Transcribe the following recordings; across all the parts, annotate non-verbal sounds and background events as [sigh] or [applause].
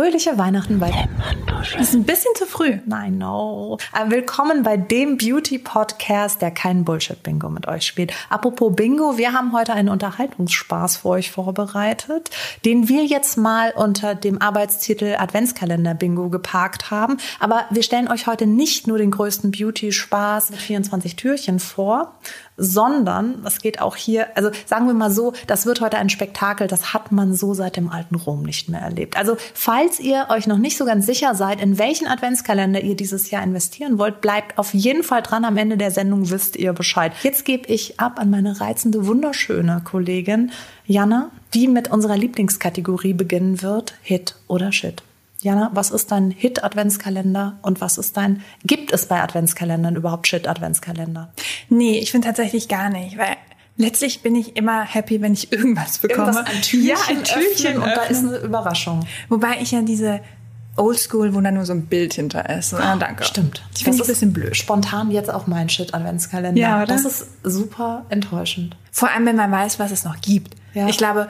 Fröhliche Weihnachten bei Das ist ein bisschen zu früh. Nein, no. Äh, Willkommen bei dem Beauty-Podcast, der keinen Bullshit-Bingo mit euch spielt. Apropos Bingo, wir haben heute einen Unterhaltungsspaß für euch vorbereitet, den wir jetzt mal unter dem Arbeitstitel Adventskalender-Bingo geparkt haben. Aber wir stellen euch heute nicht nur den größten Beauty-Spaß mit 24 Türchen vor, sondern es geht auch hier, also sagen wir mal so, das wird heute ein Spektakel, das hat man so seit dem alten Rom nicht mehr erlebt. Also falls ihr euch noch nicht so ganz sicher seid, in welchen Adventskalender ihr dieses Jahr investieren wollt, bleibt auf jeden Fall dran. Am Ende der Sendung wisst ihr Bescheid. Jetzt gebe ich ab an meine reizende, wunderschöne Kollegin Jana, die mit unserer Lieblingskategorie beginnen wird, Hit oder Shit. Jana, was ist dein Hit-Adventskalender und was ist dein, gibt es bei Adventskalendern überhaupt Shit-Adventskalender? Nee, ich finde tatsächlich gar nicht, weil letztlich bin ich immer happy, wenn ich [laughs] irgendwas bekomme. Irgendwas, ein Türchen ja, ein Türchen und da ist eine Überraschung. Wobei ich ja diese Oldschool, wo da nur so ein Bild hinter ist. Ah, danke. Stimmt. Ich finde es ein bisschen blöd. Spontan jetzt auch mein Shit-Adventskalender. Ja, oder? Das ist super enttäuschend. Vor allem, wenn man weiß, was es noch gibt. Ja. Ich glaube,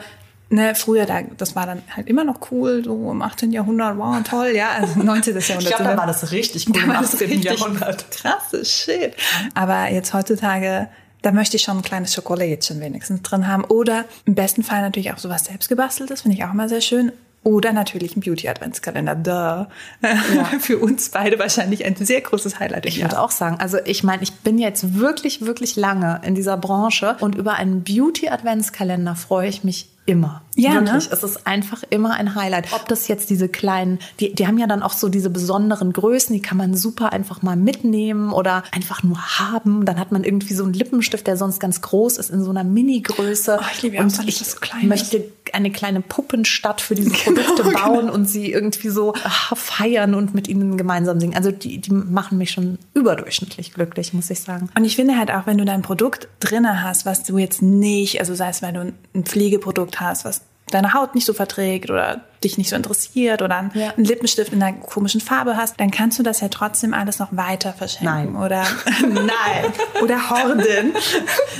ne, früher, da, das war dann halt immer noch cool, so im 18. Jahrhundert, wow, toll, ja, also [laughs] 19. Jahrhundert. Ich glaube, da war das richtig cool Da im war das 18. richtig Jahrhundert. Krasses Shit. Aber jetzt heutzutage, da möchte ich schon ein kleines Schokolädchen wenigstens drin haben. Oder im besten Fall natürlich auch sowas selbstgebasteltes, finde ich auch immer sehr schön. Oder natürlich ein Beauty-Adventskalender. Duh. [laughs] Für uns beide wahrscheinlich ein sehr großes Highlight. Ich würde auch sagen, also ich meine, ich bin jetzt wirklich, wirklich lange in dieser Branche und über einen Beauty-Adventskalender freue ich mich immer. Ja, wirklich. ne? Es ist einfach immer ein Highlight. Ob das jetzt diese kleinen, die, die haben ja dann auch so diese besonderen Größen, die kann man super einfach mal mitnehmen oder einfach nur haben. Dann hat man irgendwie so einen Lippenstift, der sonst ganz groß ist, in so einer Mini-Größe. Oh, ich liebe und so, dass ich das so klein möchte eine kleine Puppenstadt für diese Produkte Genau, bauen und sie irgendwie so ah, feiern und mit ihnen gemeinsam singen. Also die, die machen mich schon überdurchschnittlich glücklich, muss ich sagen. Und ich finde halt auch, wenn du dein Produkt drinne hast, was du jetzt nicht, also sei es, wenn du ein Pflegeprodukt hast, was deine Haut nicht so verträgt oder dich nicht so interessiert oder einen, Ja. Lippenstift in einer komischen Farbe hast, dann kannst du das ja trotzdem alles noch weiter verschenken. Nein. Oder [laughs] nein. Oder horden.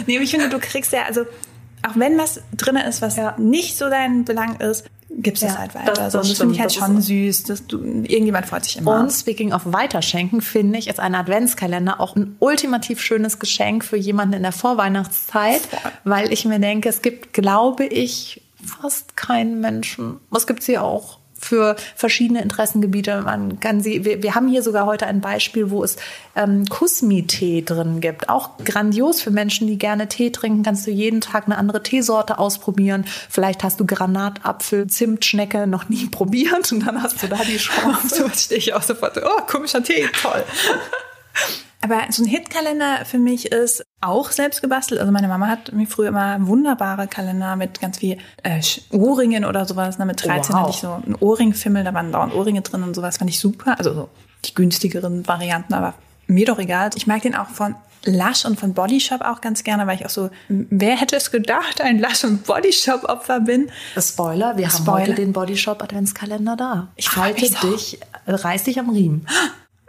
nee, ich finde, du kriegst ja, also auch wenn was drinne ist, was nicht so dein Belang ist, gibst du es Ja, halt weiter. das- also, das das finde ich halt schon süß. Dass du, irgendjemand freut sich immer. Und speaking of Weiterschenken, finde ich, ist ein Adventskalender auch ein ultimativ schönes Geschenk für jemanden in der Vorweihnachtszeit, weil ich mir denke, es gibt, glaube ich, fast keinen Menschen. Was gibt's hier auch? Für verschiedene Interessengebiete. Man kann sie, wir, wir haben hier sogar heute ein Beispiel, wo es ähm, Kusmi-Tee drin gibt. Auch grandios für Menschen, die gerne Tee trinken. Kannst du jeden Tag eine andere Teesorte ausprobieren. Vielleicht hast du Granatapfel, Zimtschnecke noch nie [laughs] probiert und dann hast du da die [laughs] Chance. so stehe ich auch sofort. so, Oh, komischer Tee, toll. [laughs] Aber so ein Hitkalender für mich ist auch selbst gebastelt. Also meine Mama hat mir früher immer wunderbare Kalender mit ganz viel äh, Ohrringen oder sowas. Ne? Mit 13 Wow. hatte ich so einen Ohrringfimmel, da waren dauernd Ohrringe drin und sowas. Fand ich super. Also so die günstigeren Varianten, aber mir doch egal. Ich mag den auch von Lush und von Body Shop auch ganz gerne, weil ich auch so, wer hätte es gedacht, ein Lush und Body Shop Opfer bin. Spoiler, wir haben Spoiler. heute den Bodyshop Adventskalender da. Ich halte dich, reiß dich am Riemen. [gasps]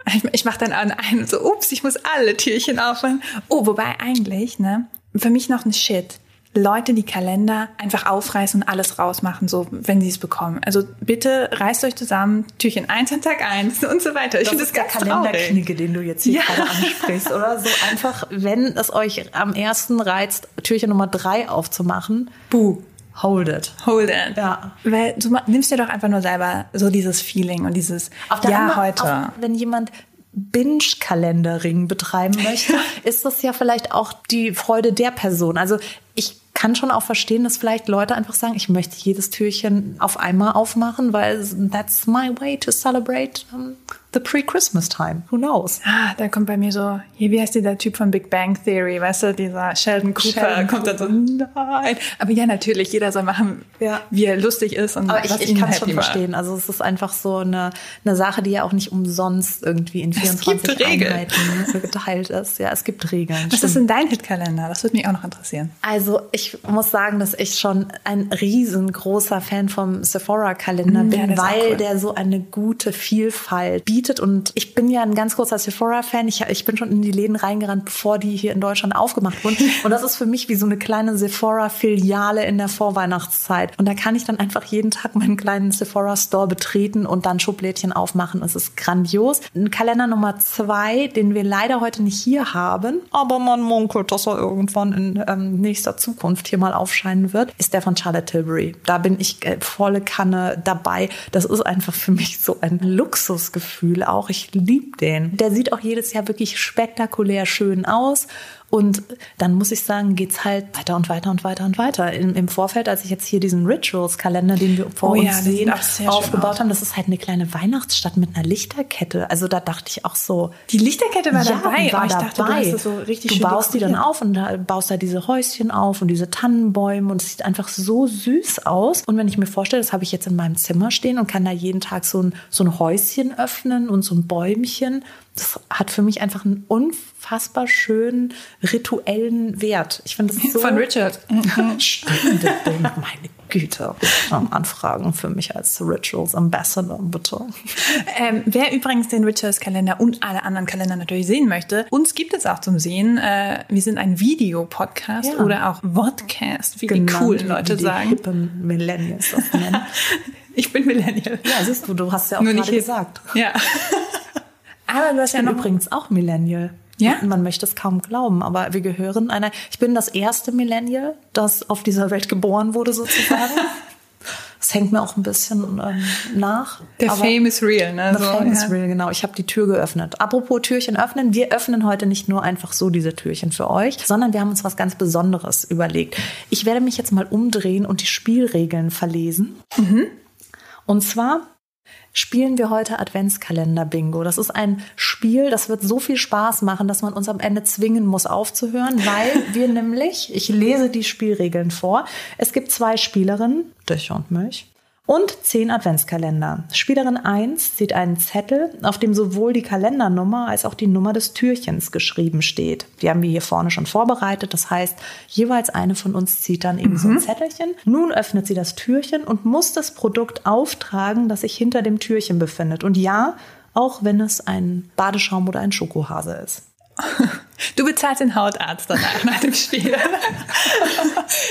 Ich, ich mache dann an einen so, ups, ich muss alle Türchen aufmachen. Oh, wobei eigentlich, ne, für mich noch ein Shit. Leute, die Kalender einfach aufreißen und alles rausmachen, so, wenn sie es bekommen. Also bitte reißt euch zusammen, Türchen 1 an Tag 1 und so weiter. Ich finde das der ganz traurig. Kalenderknicke, den du jetzt hier Ja. gerade ansprichst, oder? So einfach, wenn es euch am ersten reizt, Türchen Nummer drei aufzumachen, buh, hold it. Hold it. Ja. Weil du nimmst dir doch einfach nur selber so dieses Feeling und dieses, Auf ja, anderen- heute. Auch, wenn jemand Binge-Kalendering betreiben [laughs] möchte, ist das ja vielleicht auch die Freude der Person. Also ich kann schon auch verstehen, dass vielleicht Leute einfach sagen, ich möchte jedes Türchen auf einmal aufmachen, weil that's my way to celebrate the pre-Christmas time. Who knows? Ah, da kommt bei mir so, hier, wie heißt dieser Typ von Big Bang Theory, weißt du, dieser Sheldon Cooper, Sheldon kommt dann so, nein. Aber ja, natürlich, jeder soll machen, Ja. wie er lustig ist und Aber was ich, ich kann es happy schon macht. verstehen. Also es ist einfach so eine, eine Sache, die ja auch nicht umsonst irgendwie in 24 gibt Regeln. Einheiten [laughs] geteilt ist. Ja, es gibt Regeln. Was stimmt. ist denn dein Hitkalender? Das würde mich auch noch interessieren. Also ich muss sagen, dass ich schon ein riesengroßer Fan vom Sephora-Kalender Mm, bin, ja, der weil cool. der so eine gute Vielfalt bietet. Und ich bin ja ein ganz großer Sephora-Fan. Ich, ich bin schon in die Läden reingerannt, bevor die hier in Deutschland aufgemacht wurden. [laughs] Und das ist für mich wie so eine kleine Sephora-Filiale in der Vorweihnachtszeit. Und da kann ich dann einfach jeden Tag meinen kleinen Sephora-Store betreten und dann Schublädchen aufmachen. Es ist grandios. Ein Kalender Nummer zwei, den wir leider heute nicht hier haben, aber man munkelt, dass er irgendwann in ähm, nächster Zukunft hier mal aufscheinen wird, ist der von Charlotte Tilbury. Da bin ich äh, volle Kanne dabei. Das ist einfach für mich so ein Luxusgefühl auch. Ich liebe den. Der sieht auch jedes Jahr wirklich spektakulär schön aus und dann muss ich sagen, geht's halt weiter und weiter und weiter und weiter. Im, im Vorfeld, als ich jetzt hier diesen Rituals-Kalender, den wir vor Oh uns ja, sehen, aufgebaut haben, das ist halt eine kleine Weihnachtsstadt mit einer Lichterkette. Also da dachte ich auch so, Die Lichterkette war ja, dabei. die war oh, ich dachte, dabei. du hast das so richtig du baust die dann auf und da baust da diese Häuschen auf und diese Tannenbäume und es sieht einfach so süß aus. Und wenn ich mir vorstelle, das habe ich jetzt in meinem Zimmer stehen und kann da jeden Tag so ein, so ein Häuschen öffnen und so ein Bäumchen, das hat für mich einfach einen unfassbar schönen rituellen Wert. Ich finde das [laughs] so Von Richard. [laughs] Stimmt, meine Güte. Anfragen für mich als Rituals Ambassador, bitte. Ähm, wer übrigens den Richards Kalender und alle anderen Kalender natürlich sehen möchte, uns gibt es auch zum Sehen. Äh, wir sind ein Videopodcast Ja. oder auch Vodcast, wie die Genannt, coolen wie Leute die sagen. hippen Millennials das nennen. [laughs] Ich bin Millennial. Ja, siehst du, du hast ja auch Nur nicht gerade gesagt. Ja. Aber du hast Ich ja bin noch übrigens auch Millennial. Ja? Man möchte es kaum glauben, aber wir gehören einer. Ich bin das erste Millennial, das auf dieser Welt geboren wurde, sozusagen. [laughs] Das hängt mir auch ein bisschen ähm, nach. der Fame is real, ne? The So, fame is ja. real, genau. Ich habe die Tür geöffnet. Apropos Türchen öffnen, wir öffnen heute nicht nur einfach so diese Türchen für euch, sondern wir haben uns was ganz Besonderes überlegt. Ich werde mich jetzt mal umdrehen und die Spielregeln verlesen. Und zwar spielen wir heute Adventskalender-Bingo. Das ist ein Spiel, das wird so viel Spaß machen, dass man uns am Ende zwingen muss aufzuhören, weil [laughs] wir nämlich, ich lese die Spielregeln vor, es gibt zwei Spielerinnen, dich und mich, und zehn Adventskalender. Spielerin 1 sieht einen Zettel, auf dem sowohl die Kalendernummer als auch die Nummer des Türchens geschrieben steht. Die haben wir hier vorne schon vorbereitet. Das heißt, jeweils eine von uns zieht dann eben so ein Zettelchen. Nun öffnet sie das Türchen und muss das Produkt auftragen, das sich hinter dem Türchen befindet. Und ja, auch wenn es ein Badeschaum oder ein Schokohase ist. [laughs] Du bezahlst den Hautarzt danach nach dem Spiel. [laughs]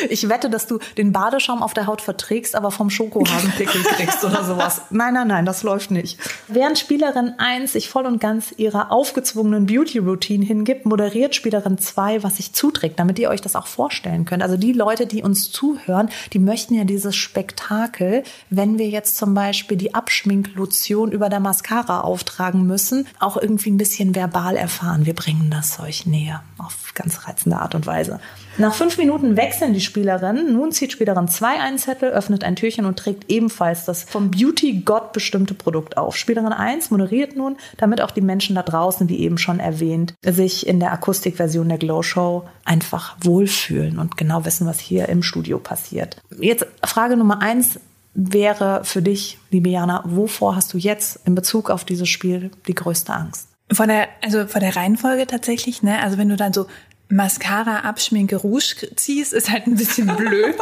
Ich wette, dass du den Badeschaum auf der Haut verträgst, aber vom Schokohasenpickel kriegst oder sowas. Nein, nein, nein, das läuft nicht. Während Spielerin 1 sich voll und ganz ihrer aufgezwungenen Beauty-Routine hingibt, moderiert Spielerin 2, was sich zuträgt, damit ihr euch das auch vorstellen könnt. Also die Leute, die uns zuhören, die möchten ja dieses Spektakel, wenn wir jetzt zum Beispiel die Abschminklotion über der Mascara auftragen müssen, auch irgendwie ein bisschen verbal erfahren. Wir bringen das euch näher auf ganz reizende Art und Weise. Nach fünf Minuten wechseln die Spielerinnen. Nun zieht Spielerin 2 einen Zettel, öffnet ein Türchen und trägt ebenfalls das vom Beauty-Gott bestimmte Produkt auf. Spielerin 1 moderiert nun, damit auch die Menschen da draußen, wie eben schon erwähnt, sich in der Akustikversion der Glow Show einfach wohlfühlen und genau wissen, was hier im Studio passiert. Jetzt Frage Nummer 1 wäre für dich, liebe Jana, wovor hast du jetzt in Bezug auf dieses Spiel die größte Angst? Von der, also von der Reihenfolge tatsächlich, ne? Also wenn du dann so Mascara, Abschminke, Rouge ziehst, ist halt ein bisschen [laughs] blöd.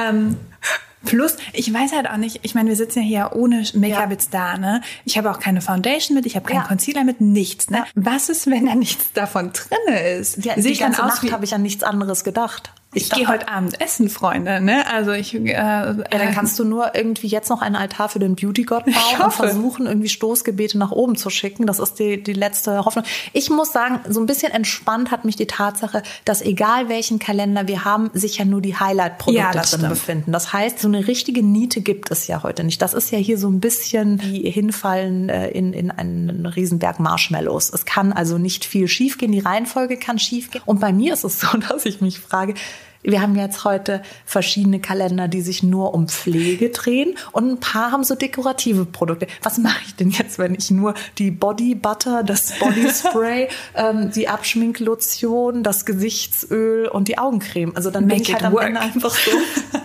ähm, plus, ich weiß halt auch nicht, ich meine, wir sitzen ja hier ohne Make-up Ja. jetzt da, ne? Ich habe auch keine Foundation mit, ich habe keinen Ja. Concealer mit, nichts, ne? Ja. Was ist, wenn da nichts davon drinne ist? Ja, Sehe die ich dann ganze aus Nacht habe ich an nichts anderes gedacht. Ich gehe heute Abend essen, Freunde, ne? Also ich, äh, Ja, dann kannst du nur irgendwie jetzt noch einen Altar für den Beauty-Gott [laughs] bauen und versuchen, irgendwie Stoßgebete nach oben zu schicken. Das ist die, die letzte Hoffnung. Ich muss sagen, so ein bisschen entspannt hat mich die Tatsache, dass egal welchen Kalender wir haben, sich ja nur die Highlight-Produkte Ja, drin stimmt. befinden. Das heißt, so eine richtige Niete gibt es ja heute nicht. Das ist ja hier so ein bisschen wie hinfallen äh, in, in einen Riesenberg Marshmallows. Es kann also nicht viel schiefgehen. Die Reihenfolge kann schiefgehen. Und bei mir ist es so, [laughs] dass ich mich frage, wir haben jetzt heute verschiedene Kalender, die sich nur um Pflege drehen und ein paar haben so dekorative Produkte. Was mache ich denn jetzt, wenn ich nur die Body Butter, das Body Spray, [laughs] ähm, die Abschminklotion, das Gesichtsöl und die Augencreme? Also dann bin Make ich halt am work. Ende einfach so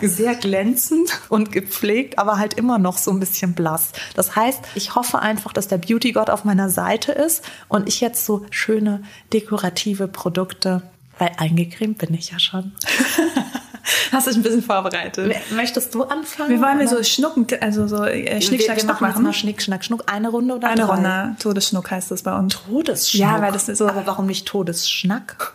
[laughs] sehr glänzend und gepflegt, aber halt immer noch so ein bisschen blass. Das heißt, ich hoffe einfach, dass der Beauty-Gott auf meiner Seite ist und ich jetzt so schöne dekorative Produkte weil eingecremt bin ich ja schon. [laughs] Hast du dich ein bisschen vorbereitet? Möchtest du anfangen? Wir wollen wir so schnucken, also so äh, Schnick, wir, Schnack, wir Schnuck machen. mal Schnick, Schnack, Schnuck. Eine Runde oder Eine drei? Runde. Todesschnuck heißt das bei uns. Todesschnuck. Ja, weil das ist so- Aber warum nicht Todesschnack?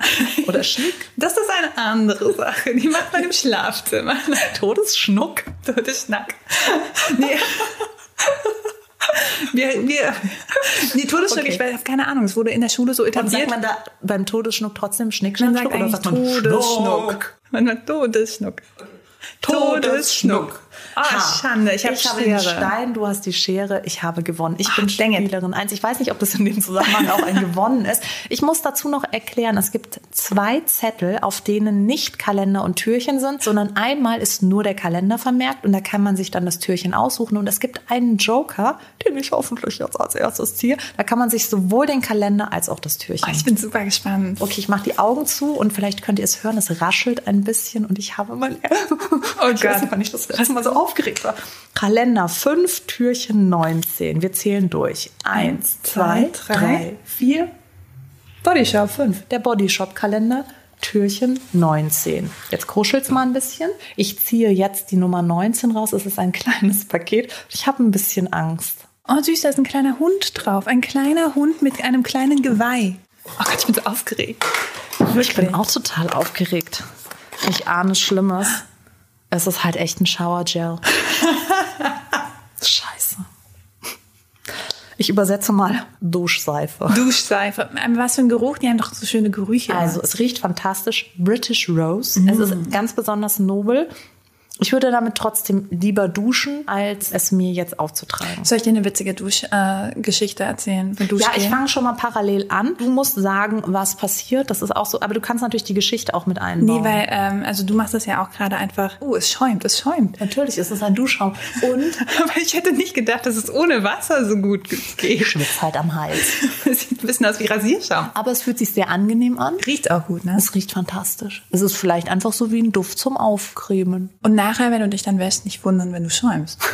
Oder Schnick? [laughs] Das ist eine andere Sache. Die macht man im Schlafzimmer. Todesschnuck? Todesschnack. [laughs] Nee. Wir, wir, die Todesschnuck, Okay. ich weiß, keine Ahnung, es wurde in der Schule so Und sagt etabliert. man da beim Todesschnuck trotzdem Schnick, Man Schnack, sagt Schnuck? Oder sagt man Todesschnuck. Man sagt Todesschnuck. Todesschnuck. Ah, Ha. Schande, ich habe ich habe den. Stein, du hast die Schere, ich habe gewonnen. Ich Ah, bin. Spielerin 1. Ich weiß nicht, ob das in dem Zusammenhang auch ein Gewonnen ist. Ich muss dazu noch erklären, es gibt zwei Zettel, auf denen nicht Kalender und Türchen sind, sondern einmal ist nur der Kalender vermerkt und da kann man sich dann das Türchen aussuchen und es gibt einen Joker, den ich hoffentlich jetzt als erstes ziehe. Da kann man sich sowohl den Kalender als auch das Türchen Oh, ich bin super gespannt. Okay, ich mache die Augen zu und vielleicht könnt ihr es hören, es raschelt ein bisschen und ich habe mein... Oh [laughs] ich weiß Gott. nicht, wann ich das letzte Mal so aufgeregt war. Kalender 5, Türchen 19. Wir zählen durch. Eins, zwei, zwei, drei, drei, vier. Bodyshop 5. Der Bodyshop-Kalender. Türchen 19. Jetzt kuschelt's mal ein bisschen. Ich ziehe jetzt die Nummer 19 raus. Es ist ein kleines Paket. Ich habe ein bisschen Angst. Oh, süß, da ist ein kleiner Hund drauf. Ein kleiner Hund mit einem kleinen Geweih. Oh Gott, ich bin so aufgeregt. Ich bin auch total aufgeregt. Ich ahne Schlimmes. Es ist halt echt ein Showergel. [laughs] Scheiße. Ich übersetze mal Duschseife. Duschseife. Was für ein Geruch, die haben doch so schöne Gerüche. Also es riecht fantastisch. British Rose. Es ist ganz besonders nobel. Ich würde damit trotzdem lieber duschen, als es mir jetzt aufzutragen. Soll ich dir eine witzige Duschgeschichte äh, erzählen? Ja, ich fange schon mal parallel an. Du musst sagen, was passiert. Das ist auch so. Aber du kannst natürlich die Geschichte auch mit einbauen. Nee, weil, ähm, also du machst das ja auch gerade einfach. Oh, es schäumt, es schäumt. Natürlich ist es ein Duschschaum. Und [laughs] Aber ich hätte nicht gedacht, dass es ohne Wasser so gut ich geht. schwitze halt am Hals. [laughs] Sieht ein bisschen aus wie Rasierschaum. Aber es fühlt sich sehr angenehm an. Riecht auch gut, ne? Es riecht fantastisch. Es ist vielleicht einfach so wie ein Duft zum Aufcremen. Und nachher, wenn du dich dann wäschst, nicht wundern, wenn du schäumst. [laughs]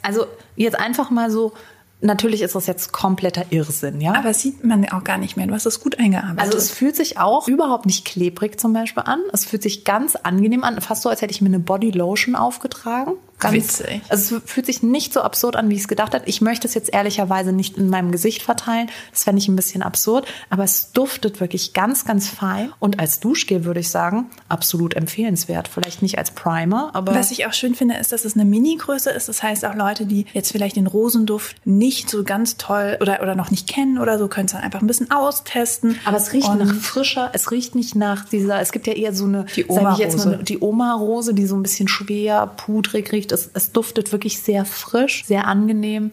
Also jetzt einfach mal so, natürlich ist das jetzt kompletter Irrsinn, ja? Aber sieht man auch gar nicht mehr. Du hast das gut eingearbeitet. Also es fühlt sich auch überhaupt nicht klebrig zum Beispiel an. Es fühlt sich ganz angenehm an, fast so, als hätte ich mir eine Body Lotion aufgetragen. Ganz, Witzig. Also es fühlt sich nicht so absurd an, wie ich es gedacht habe. Ich möchte es jetzt ehrlicherweise nicht in meinem Gesicht verteilen. Das fände ich ein bisschen absurd. Aber es duftet wirklich ganz, ganz fein. Und als Duschgel würde ich sagen, absolut empfehlenswert. Vielleicht nicht als Primer, aber Was ich auch schön finde, ist, dass es eine Mini-Größe ist. Das heißt, auch Leute, die jetzt vielleicht den Rosenduft nicht so ganz toll oder, oder noch nicht kennen oder so, können es dann einfach ein bisschen austesten. Aber es riecht Und nach frischer, es riecht nicht nach dieser, es gibt ja eher so eine, Die Oma-Rose. die Oma-Rose, die so ein bisschen schwer, pudrig riecht. Es, es duftet wirklich sehr frisch, sehr angenehm.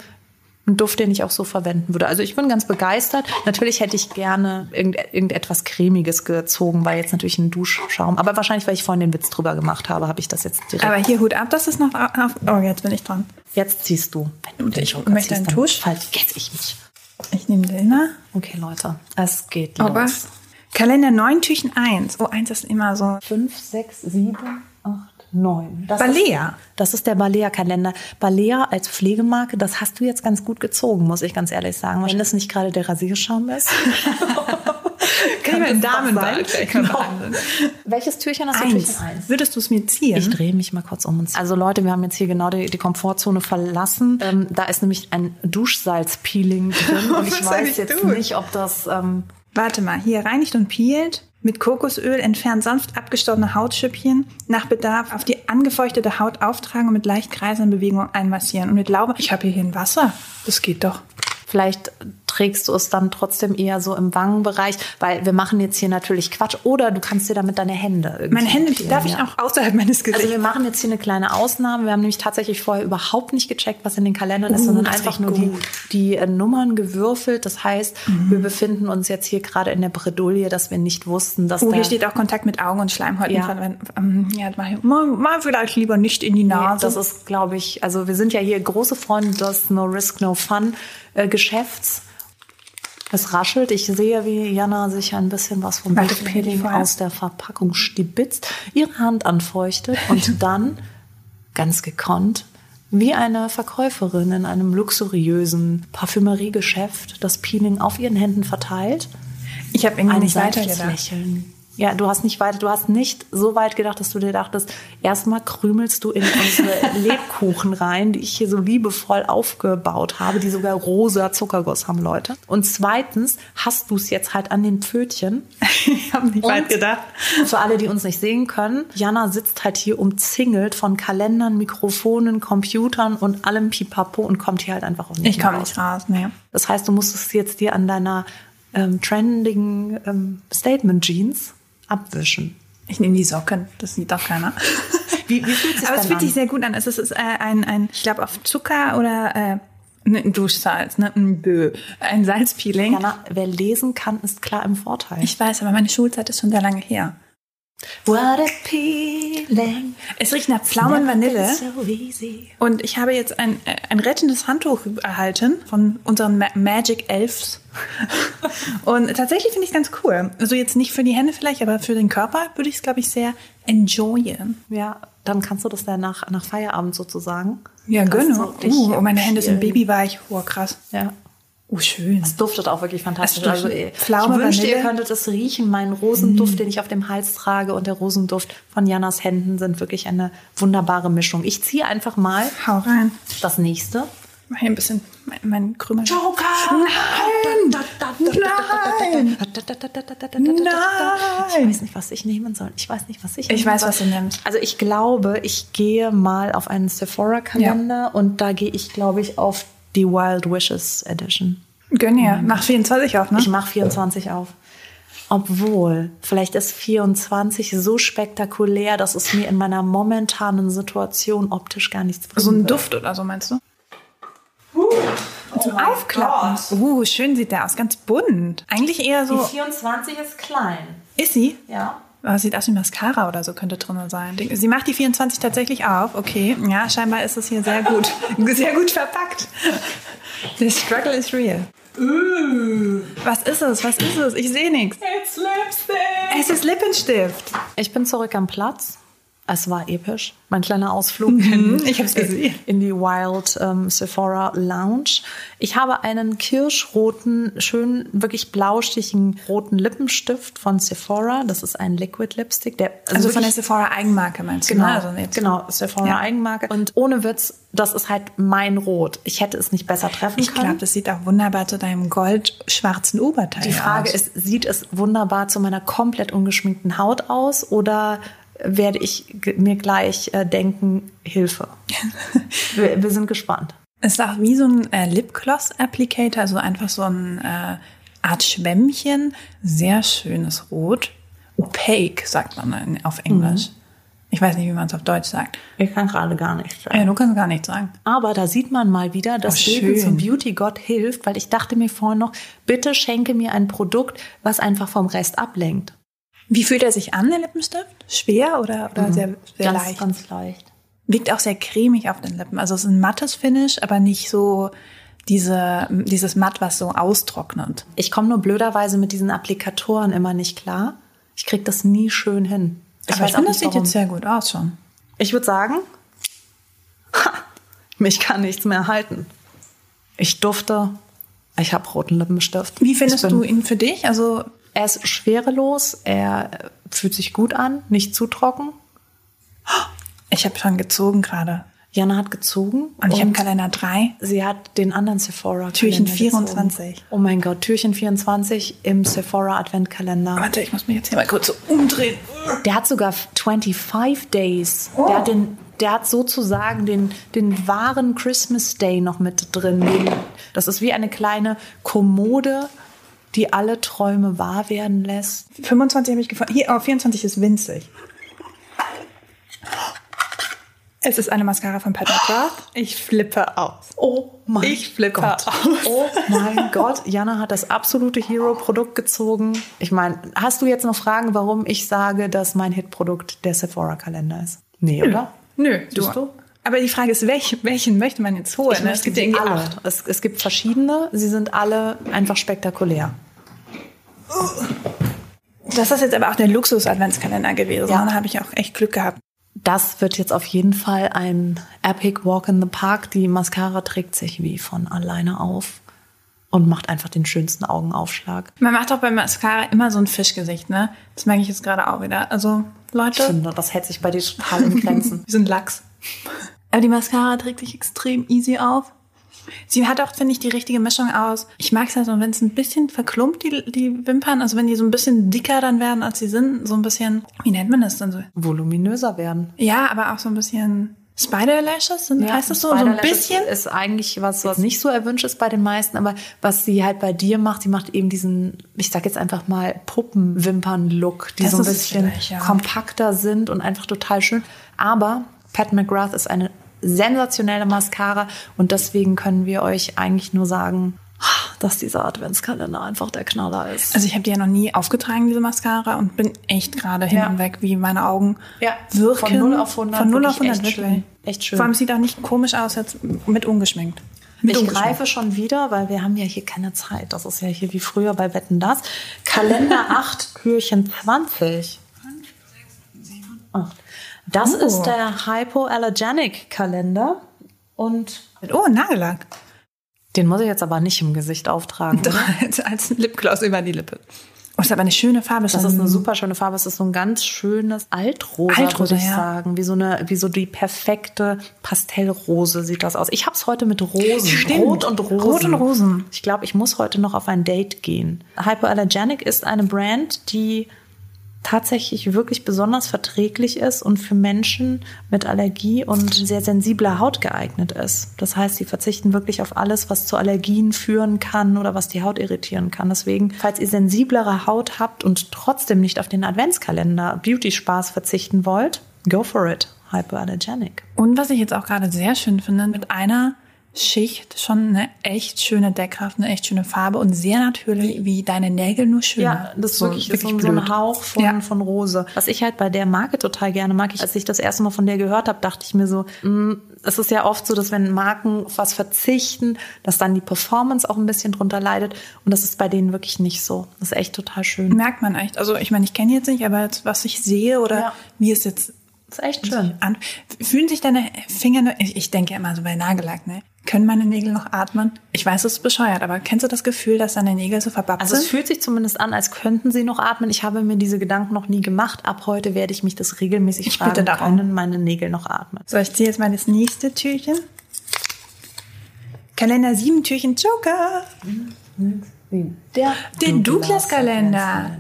Ein Duft, den ich auch so verwenden würde. Also ich bin ganz begeistert. Natürlich hätte ich gerne irgend, irgendetwas Cremiges gezogen, weil jetzt natürlich ein Duschschaum. Aber wahrscheinlich, weil ich vorhin den Witz drüber gemacht habe, habe ich das jetzt direkt. Aber hier Hut ab, das ist noch auf. Oh, jetzt bin ich dran. jetzt ziehst du. Wenn du den Ich möchte ziehst, einen Tusch. Vergesse ich mich. Ich nehme Dillner. Okay, Leute, es geht Aber los. Kalender 9 Türchen 1. Oh, 1 ist immer so. Fünf, sechs, sieben, neun. Das Balea. Ist, das ist der Balea-Kalender. Balea als Pflegemarke, das hast du jetzt ganz gut gezogen, muss ich ganz ehrlich sagen. Wenn das nicht gerade der Rasierschaum ist. [laughs] Kann vielleicht mal Genau. Welches Türchen hast du? Eins. Türchen eins. Würdest du es mir ziehen? Ich drehe mich mal kurz um uns. Also Leute, wir haben jetzt hier genau die, die Komfortzone verlassen. Ähm, da ist nämlich ein Duschsalz-Peeling drin [laughs] und ich weiß ich jetzt tun? nicht, ob das ähm, Warte mal, hier reinigt und peelt. Mit Kokosöl entfernt sanft abgestorbene Hautschüppchen. Nach Bedarf auf die angefeuchtete Haut auftragen und mit leicht kreisenden Bewegungen einmassieren. Und mit Laube, ich habe hier ein Wasser. Das geht doch. Vielleicht trägst du es dann trotzdem eher so im Wangenbereich, weil wir machen jetzt hier natürlich Quatsch. Oder du kannst dir damit deine Hände irgendwie Meine Hände, peelen, darf ich auch außerhalb meines Also Gesichts? wir machen jetzt hier eine kleine Ausnahme. Wir haben nämlich tatsächlich vorher überhaupt nicht gecheckt, was in den Kalendern ist, Uh, sondern das einfach nur die, die äh, Nummern gewürfelt. Das heißt, Mhm. wir befinden uns jetzt hier gerade in der Bredouille, dass wir nicht wussten, dass Oh, da hier steht auch Kontakt mit Augen und Schleimhäuten. Ja. verwenden. Ähm, ja, mal, mal, vielleicht lieber nicht in die Nee, Nase. das ist, glaube ich, also wir sind ja hier große Freunde des No Risk, No Fun äh, Geschäfts. Es raschelt. Ich sehe, wie Jana sich ein bisschen was vom Backpeeling aus der Verpackung stibitzt, ihre Hand anfeuchtet und [laughs] dann ganz gekonnt wie eine Verkäuferin in einem luxuriösen Parfümeriegeschäft das Peeling auf ihren Händen verteilt. ich habe irgendwie Ein nicht weitergedacht. Lächeln Ja, du hast nicht weit, du hast nicht so weit gedacht, dass du dir dachtest, erstmal krümelst du in unsere [laughs] Lebkuchen rein, die ich hier so liebevoll aufgebaut habe, die sogar rosa Zuckerguss haben, Leute. Und zweitens hast du es jetzt halt an den Pfötchen. ich habe nicht weit gedacht. Für alle, die uns nicht sehen können, Jana sitzt halt hier umzingelt von Kalendern, Mikrofonen, Computern und allem Pipapo und kommt hier halt einfach auch nicht Ich komme nicht raus, nee. Das heißt, du musstest jetzt dir an deiner ähm, trendigen ähm, Statement Jeans abwischen. Ich nehme die Socken, das sieht doch keiner. [laughs] Wie, wie fühlt sich Aber es fühlt an? sich sehr gut an. Es ist, äh, ein, ein, ich glaube, auf Zucker oder äh, ne, ein Duschsalz, ne? ein Bö, ein Salzpeeling. Jana, wer lesen kann, ist klar im Vorteil. Ich weiß, aber meine Schulzeit ist schon sehr lange her. What a peeling. Es riecht nach Pflaumen Vanille. So. Und ich habe jetzt ein, äh, ein rettendes Handtuch erhalten von unseren Ma Magic Elves. [laughs] Und tatsächlich finde ich es ganz cool. Also jetzt nicht für die Hände vielleicht, aber für den Körper würde ich es, glaube ich, sehr enjoyen. Ja, dann kannst du das dann nach, nach Feierabend sozusagen. Ja, genau. dich Uh, meine Hände sind babyweich. Oh, krass. Ja. Oh, schön. Es duftet auch wirklich fantastisch. Also, eh, Pflaume, ich wünschte, ihr Vanille. könntet es riechen. Mein Rosenduft, den ich auf dem Hals trage und der Rosenduft von Janas Händen sind wirklich eine wunderbare Mischung. Ich ziehe einfach mal Hau rein. das nächste. Mach hier ein bisschen mein, mein Krümel. Joker! Nein! Nein! Ich weiß nicht, was ich nehmen soll. Ich weiß nicht, was ich Ich nehmen weiß, soll. was du nimmst. Also ich glaube, ich gehe mal auf einen Sephora-Kalender und da gehe ich, glaube ich, auf die Wild Wishes Edition. Gönn dir. Mach 24 auf, ne? Ich mache 24 auf. Obwohl, vielleicht ist 24 so spektakulär, dass es mir in meiner momentanen Situation optisch gar nichts bringt. so ein Duft oder so, meinst du? Zum Aufklappen. Uh, schön sieht der aus. Ganz bunt. Eigentlich eher Die so. 24 ist klein. Ist sie? Ja. Oh, sieht aus wie Mascara oder so, könnte drin sein. Sie macht die 24 tatsächlich auf. Okay. Ja, scheinbar ist es hier sehr gut. [laughs] Sehr gut verpackt. The struggle is real. Was ist es? Was ist es? Ich sehe nichts. It's Lipstick. Es ist Lippenstift. Ich bin zurück am Platz. Es war episch. Mein kleiner Ausflug in, ich hab's gesehen. in die Wild ähm, Sephora Lounge. Ich habe einen kirschroten, schön wirklich blaustichigen roten Lippenstift von Sephora. Das ist ein Liquid Lipstick. Der, Also von der Sephora Eigenmarke meinst du? Genau, ne? Also genau, Sephora Ja. Eigenmarke. Und ohne Witz, das ist halt mein Rot. Ich hätte es nicht besser treffen Ich können. glaube, das sieht auch wunderbar zu deinem goldschwarzen Oberteil Die Frage aus. ist, sieht es wunderbar zu meiner komplett ungeschminkten Haut aus oder werde ich mir gleich äh, denken, Hilfe. [laughs] wir, wir sind gespannt. Es ist auch wie so ein äh, Lipgloss-Applicator, also einfach so ein äh, Art Schwämmchen. Sehr schönes Rot. Opaque, sagt man auf Englisch. Ich weiß nicht, wie man es auf Deutsch sagt. Ich kann gerade gar nichts sagen. Ja, du kannst gar nichts sagen. Aber da sieht man mal wieder, dass Oh, schön. zum Beauty-Gott hilft, weil ich dachte mir vorhin noch, bitte schenke mir ein Produkt, was einfach vom Rest ablenkt. Wie fühlt er sich an, der Lippenstift? Schwer oder, oder sehr, sehr ganz, leicht? ganz leicht. Wirkt auch sehr cremig auf den Lippen. Also es ist ein mattes Finish, aber nicht so diese, dieses Matt, was so austrocknet. Ich komme nur blöderweise mit diesen Applikatoren immer nicht klar. Ich krieg das nie schön hin. aber ich finde, das sieht jetzt sehr gut aus schon. Ich würde sagen, ha, [laughs] mich kann nichts mehr halten. Ich dufte, ich habe roten Lippenstift. Wie findest Ich du ihn für dich? Also Er ist schwerelos, er fühlt sich gut an, nicht zu trocken. ich habe schon gezogen gerade. Jana hat gezogen. Und ich habe Kalender 3. Sie hat den anderen Sephora. Türchen Kalender gezogen. 24. Oh mein Gott, Türchen 24 im Sephora Adventkalender. Warte, ich muss mich jetzt hier mal kurz so umdrehen. Der hat sogar 25 Days. Der, hat den, der hat sozusagen den, den wahren Christmas Day noch mit drin. Das ist wie eine kleine Kommode, die alle Träume wahr werden lässt. 25 habe ich gefunden. Hier, oh, 24 ist winzig. Es ist eine Mascara von Pat McGrath. Ich flippe aus. Oh mein Ich flippe Gott. aus. Oh mein Gott. Jana hat das absolute Hero-Produkt gezogen. Ich meine, hast du jetzt noch Fragen, warum ich sage, dass mein Hit-Produkt der Sephora-Kalender ist? Nee, oder? Nö, Siehst du? Aber die Frage ist, welchen, welchen möchte man jetzt holen? Es gibt sie ja irgendwie alle. Es, es gibt verschiedene. Sie sind alle einfach spektakulär. Das ist jetzt aber auch der Luxus-Adventskalender gewesen. Ja. Da habe ich auch echt Glück gehabt. Das wird jetzt auf jeden Fall ein Epic Walk in the Park. Die Mascara trägt sich wie von alleine auf. und macht einfach den schönsten Augenaufschlag. Man macht auch beim Mascara immer so ein Fischgesicht, ne? Das merke ich jetzt gerade auch wieder. Also, Leute. Ich finde, das hält sich bei dir total in Grenzen. [laughs] Wir sind Lachs. Aber die Mascara trägt sich extrem easy auf. Sie hat auch, finde ich, die richtige Mischung aus. Ich mag es halt so, wenn es ein bisschen verklumpt, die, die Wimpern, also wenn die so ein bisschen dicker dann werden, als sie sind, so ein bisschen, wie nennt man das dann so? Voluminöser werden. Ja, aber auch so ein bisschen Spider Lashes, sind, heißt das so? So ein bisschen? ist eigentlich was, was nicht so erwünscht ist bei den meisten, aber was sie halt bei dir macht, sie macht eben diesen, ich sag jetzt einfach mal Puppenwimpern-Look, die Das so ein bisschen ja. kompakter sind und einfach total schön. Aber Pat McGrath ist eine sensationelle Mascara und deswegen können wir euch eigentlich nur sagen, dass dieser Adventskalender einfach der Knaller ist. Also ich habe die ja noch nie aufgetragen, diese Mascara, und bin echt gerade hin Ja. und weg, wie meine Augen Ja, wirken. von 0 auf 100 Von 0 auf wirklich 100, echt wirklich. schön. Echt schön. Vor allem sieht auch nicht komisch aus, jetzt mit ungeschminkt. Mit Ich ungeschminkt. greife schon wieder, weil wir haben ja hier keine Zeit. Das ist ja hier wie früher bei Wetten das. Kalender [laughs] 8, Türchen 20. 8. Das Oh. ist der Hypoallergenic Kalender. Und Oh, Nagellack. den muss ich jetzt aber nicht im Gesicht auftragen. Oder? [laughs] als, Lipgloss über die Lippe. Oh, ist aber eine schöne Farbe. Das ist eine super schöne Farbe. Es ist so ein ganz schönes Altrosa, Altrosa, würde ich ja. sagen. Wie so eine, wie so die perfekte Pastellrose sieht das aus. Ich habe es heute mit Rosen. Stimmt. Rot und Rosen. Rot und Rosen. Ich glaube, ich muss heute noch auf ein Date gehen. Hypoallergenic ist eine Brand, die tatsächlich wirklich besonders verträglich ist und für Menschen mit Allergie und sehr sensibler Haut geeignet ist. Das heißt, sie verzichten wirklich auf alles, was zu Allergien führen kann oder was die Haut irritieren kann. Deswegen, falls ihr sensiblere Haut habt und trotzdem nicht auf den Adventskalender Beauty Spaß verzichten wollt, go for it. Hypoallergenic. Und was ich jetzt auch gerade sehr schön finde, mit einer Schicht schon eine echt schöne Deckkraft, eine echt schöne Farbe und sehr natürlich wie deine Nägel nur schöner. Ja, das ist wirklich, ist so, so blöd. ein Hauch von, Ja. von Rose. Was ich halt bei der Marke total gerne mag, ich, als ich das erste Mal von der gehört habe, dachte ich mir so, mh, es ist ja oft so, dass wenn Marken auf was verzichten, dass dann die Performance auch ein bisschen drunter leidet. Und das ist bei denen wirklich nicht so. Das ist echt total schön. Merkt man echt. Also ich meine, ich kenne jetzt nicht, aber jetzt, was ich sehe oder Ja. wie es jetzt Das ist echt schön. an. Fühlen sich deine Finger, nur- ich, ich denke immer so bei Nagellack, ne? Können meine Nägel noch atmen? Ich weiß, es ist bescheuert, aber kennst du das Gefühl, dass deine Nägel so verbappt Also es sind? fühlt sich zumindest an, als könnten sie noch atmen. Ich habe mir diese Gedanken noch nie gemacht. Ab heute werde ich mich das regelmäßig Ich bitte fragen, darum. können meine Nägel noch atmen? So, ich ziehe jetzt mal das nächste Türchen. Kalender 7 Türchen Joker. Der Den Douglas-Kalender.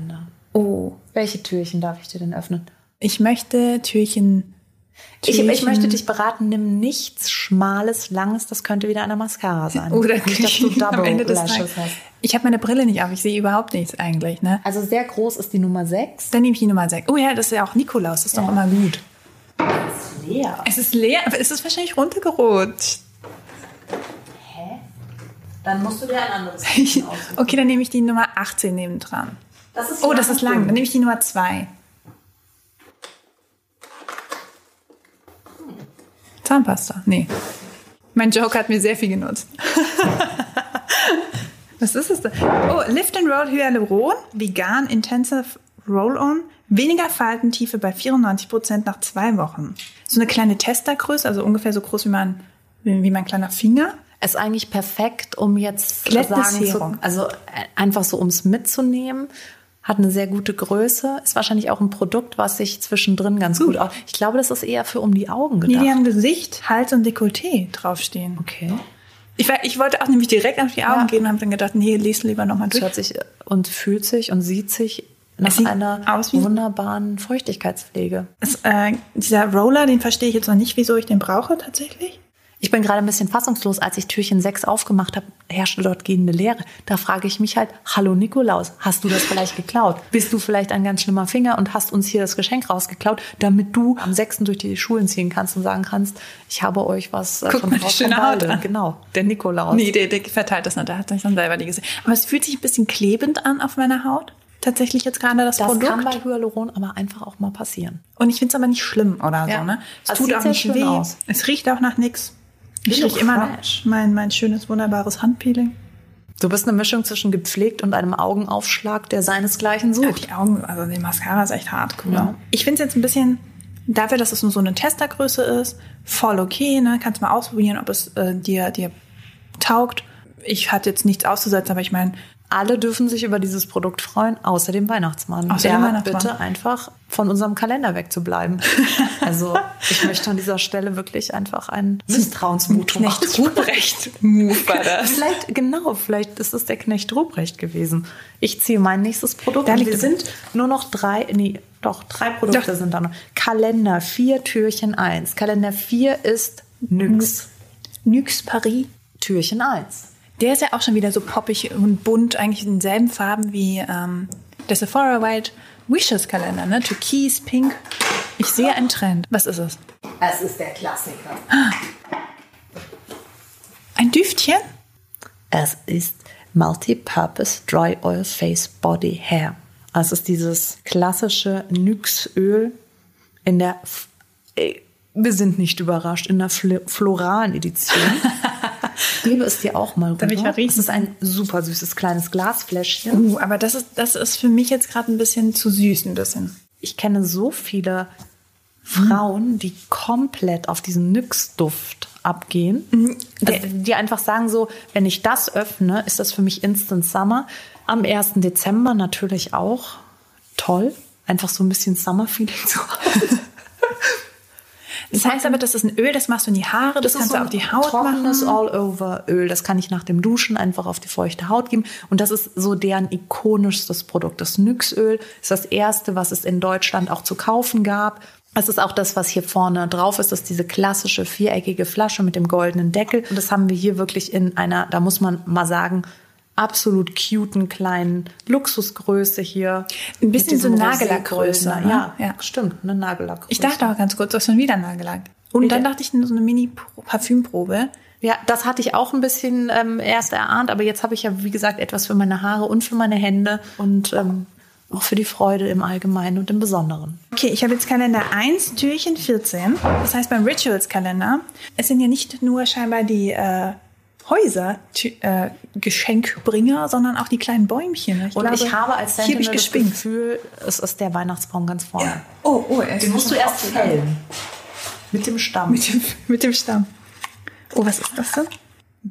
Oh, Welche Türchen darf ich dir denn öffnen? Ich möchte Türchen. Ich, Türchen ich möchte dich beraten, nimm nichts Schmales, Langes, das könnte wieder eine Mascara sein. [laughs] Oder nicht, dass du Türchen am Double Ende des Lashes hast. Ich habe meine Brille nicht auf, ich sehe überhaupt nichts eigentlich, ne? Also sehr groß ist die Nummer 6. Dann nehme ich die Nummer 6. Oh ja, das ist ja auch Nikolaus, das ist doch immer gut. Leer. Es ist leer, aber es ist wahrscheinlich runtergerutscht. Dann musst du dir ein anderes [laughs] okay, dann nehme ich die Nummer 18 nebendran. Das ist Oh, das ist lang. Dann nehme ich die Nummer 2. Zahnpasta. Nee. Mein Joke hat mir sehr viel genutzt. [laughs] Was ist es denn? Oh, Lift and Roll Hyaluron, Vegan Intensive Roll-On, weniger Faltentiefe bei 94% nach zwei Wochen. So eine kleine Testergröße, also ungefähr so groß wie mein, wie mein kleiner Finger. ist eigentlich perfekt, um jetzt sagen zu, also äh, einfach so ums mitzunehmen. Hat eine sehr gute Größe, ist wahrscheinlich auch ein Produkt, was sich zwischendrin ganz gut aus. Ich glaube, das ist eher für um die Augen Nee, gedacht. die haben Gesicht, Hals und Dekolleté draufstehen. okay. Ich, war- ich wollte auch nämlich direkt auf die Augen Ja. gehen und habe dann gedacht, nee, lese lieber nochmal durch. hört sich und fühlt sich und sieht sich nach einer wunderbaren Feuchtigkeitspflege. Es, äh, dieser Roller, den verstehe ich jetzt noch nicht, wieso ich den brauche tatsächlich. Ich bin gerade ein bisschen fassungslos, als ich Türchen 6 aufgemacht habe, herrschte dort gehende Leere. Da frage ich mich halt, hallo Nikolaus, hast du das vielleicht geklaut? Bist du vielleicht ein ganz schlimmer Finger und hast uns hier das Geschenk rausgeklaut, damit du am 6. durch die Schulen ziehen kannst und sagen kannst, ich habe euch was äh, Guck vom mal, die schöne Haut an. Genau, der Nikolaus. Nee, der, der verteilt das nicht, der hat sich dann selber die gesehen. Aber es fühlt sich ein bisschen klebend an auf meiner Haut. Tatsächlich jetzt gerade das, das Produkt. kann bei Hyaluron aber einfach auch mal passieren. und ich finde es aber nicht schlimm oder Ja. so, ne? Es Also tut auch nicht weh. aus. Es riecht auch nach nichts. Ich rieche immer noch mein, mein schönes, wunderbares Handpeeling. Du bist eine Mischung zwischen gepflegt und einem Augenaufschlag, der seinesgleichen Ja, sucht. die Augen, also die Mascara ist echt hart. Cool. Ja. Ich finde es jetzt ein bisschen, dafür, dass es nur so eine Testergröße ist, voll okay. Ne? Kannst mal ausprobieren, ob es äh, dir, dir taugt. ich hatte jetzt nichts auszusetzen, aber ich meine, alle dürfen sich über dieses Produkt freuen, außer dem Weihnachtsmann. Außer Der dem Weihnachtsmann. bitte einfach von unserem Kalender wegzubleiben. [laughs] also ich möchte an dieser Stelle wirklich einfach ein Misstrauensvotum Knecht aussprechen. Ruprecht-Move war [laughs] das. Vielleicht, genau, vielleicht ist es der Knecht Ruprecht gewesen. Ich ziehe mein nächstes Produkt Da wir sind nur noch drei, nee, doch, drei Produkte Doch. sind da noch. Kalender 4, Türchen 1. Kalender 4 ist Nyx. Nyx Paris. Türchen 1. Der ist ja auch schon wieder so poppig und bunt, eigentlich in denselben Farben wie ähm, der Sephora White Wishes Kalender, ne? Türkis, Pink. Ich sehe einen Trend. Was ist es? Es ist der Klassiker. Ein Düftchen? Es ist Multipurpose Dry Oil Face Body Hair. Also es ist dieses klassische Nyx-Öl in der, F- äh, wir sind nicht überrascht, in der Fl floralen Edition. [laughs] Ich gebe es dir auch mal rüber. Darf ich mal riechen? Es ist ein super süßes kleines Glasfläschchen. Uh, aber das ist, das ist für mich jetzt gerade ein bisschen zu süß, ein bisschen. Ich kenne so viele Frauen, die komplett auf diesen Nyx-Duft abgehen. Also, die einfach sagen so, wenn ich das öffne, ist das für mich Instant Summer. Am 1. Dezember natürlich auch. Toll. Einfach so ein bisschen Summer-Feeling zu haben. [laughs] Das heißt aber, das ist ein Öl, das machst du in die Haare, das, kannst so du auf die Haut trockenes machen. All-Over-Öl. Das kann ich nach dem Duschen einfach auf die feuchte Haut geben. Und das ist so deren ikonischstes Produkt. Das Nyx-Öl ist das erste, was es in Deutschland auch zu kaufen gab. Es ist auch das, was hier vorne drauf ist. Das ist diese klassische viereckige Flasche mit dem goldenen Deckel. Und das haben wir hier wirklich in einer, da muss man mal sagen, absolut cuten kleinen Luxusgröße hier. Ein bisschen so Nagellackgröße, ne? Ja, Ja. stimmt, eine Nagellackgröße. Ich dachte auch ganz kurz, du hast schon wieder Nagellack. Und dann Ja. dachte ich, so eine Mini-Parfümprobe. Ja, das hatte ich auch ein bisschen ähm, erst erahnt, aber jetzt habe ich ja, wie gesagt, etwas für meine Haare und für meine Hände und ähm, auch für die Freude im Allgemeinen und im Besonderen. Okay, ich habe jetzt Kalender 1, Türchen 14. Das heißt beim Rituals-Kalender, es sind ja nicht nur scheinbar die äh, Häuser äh, Geschenkbringer, sondern auch die kleinen Bäumchen. Ich Und glaube, ich habe als Sentinel das gespinnt. Gefühl, es ist der Weihnachtsbaum ganz vorne. Oh, oh, Den musst du erst fällen. Mit dem Stamm. Mit dem, mit dem Stamm. Oh, was ist das denn?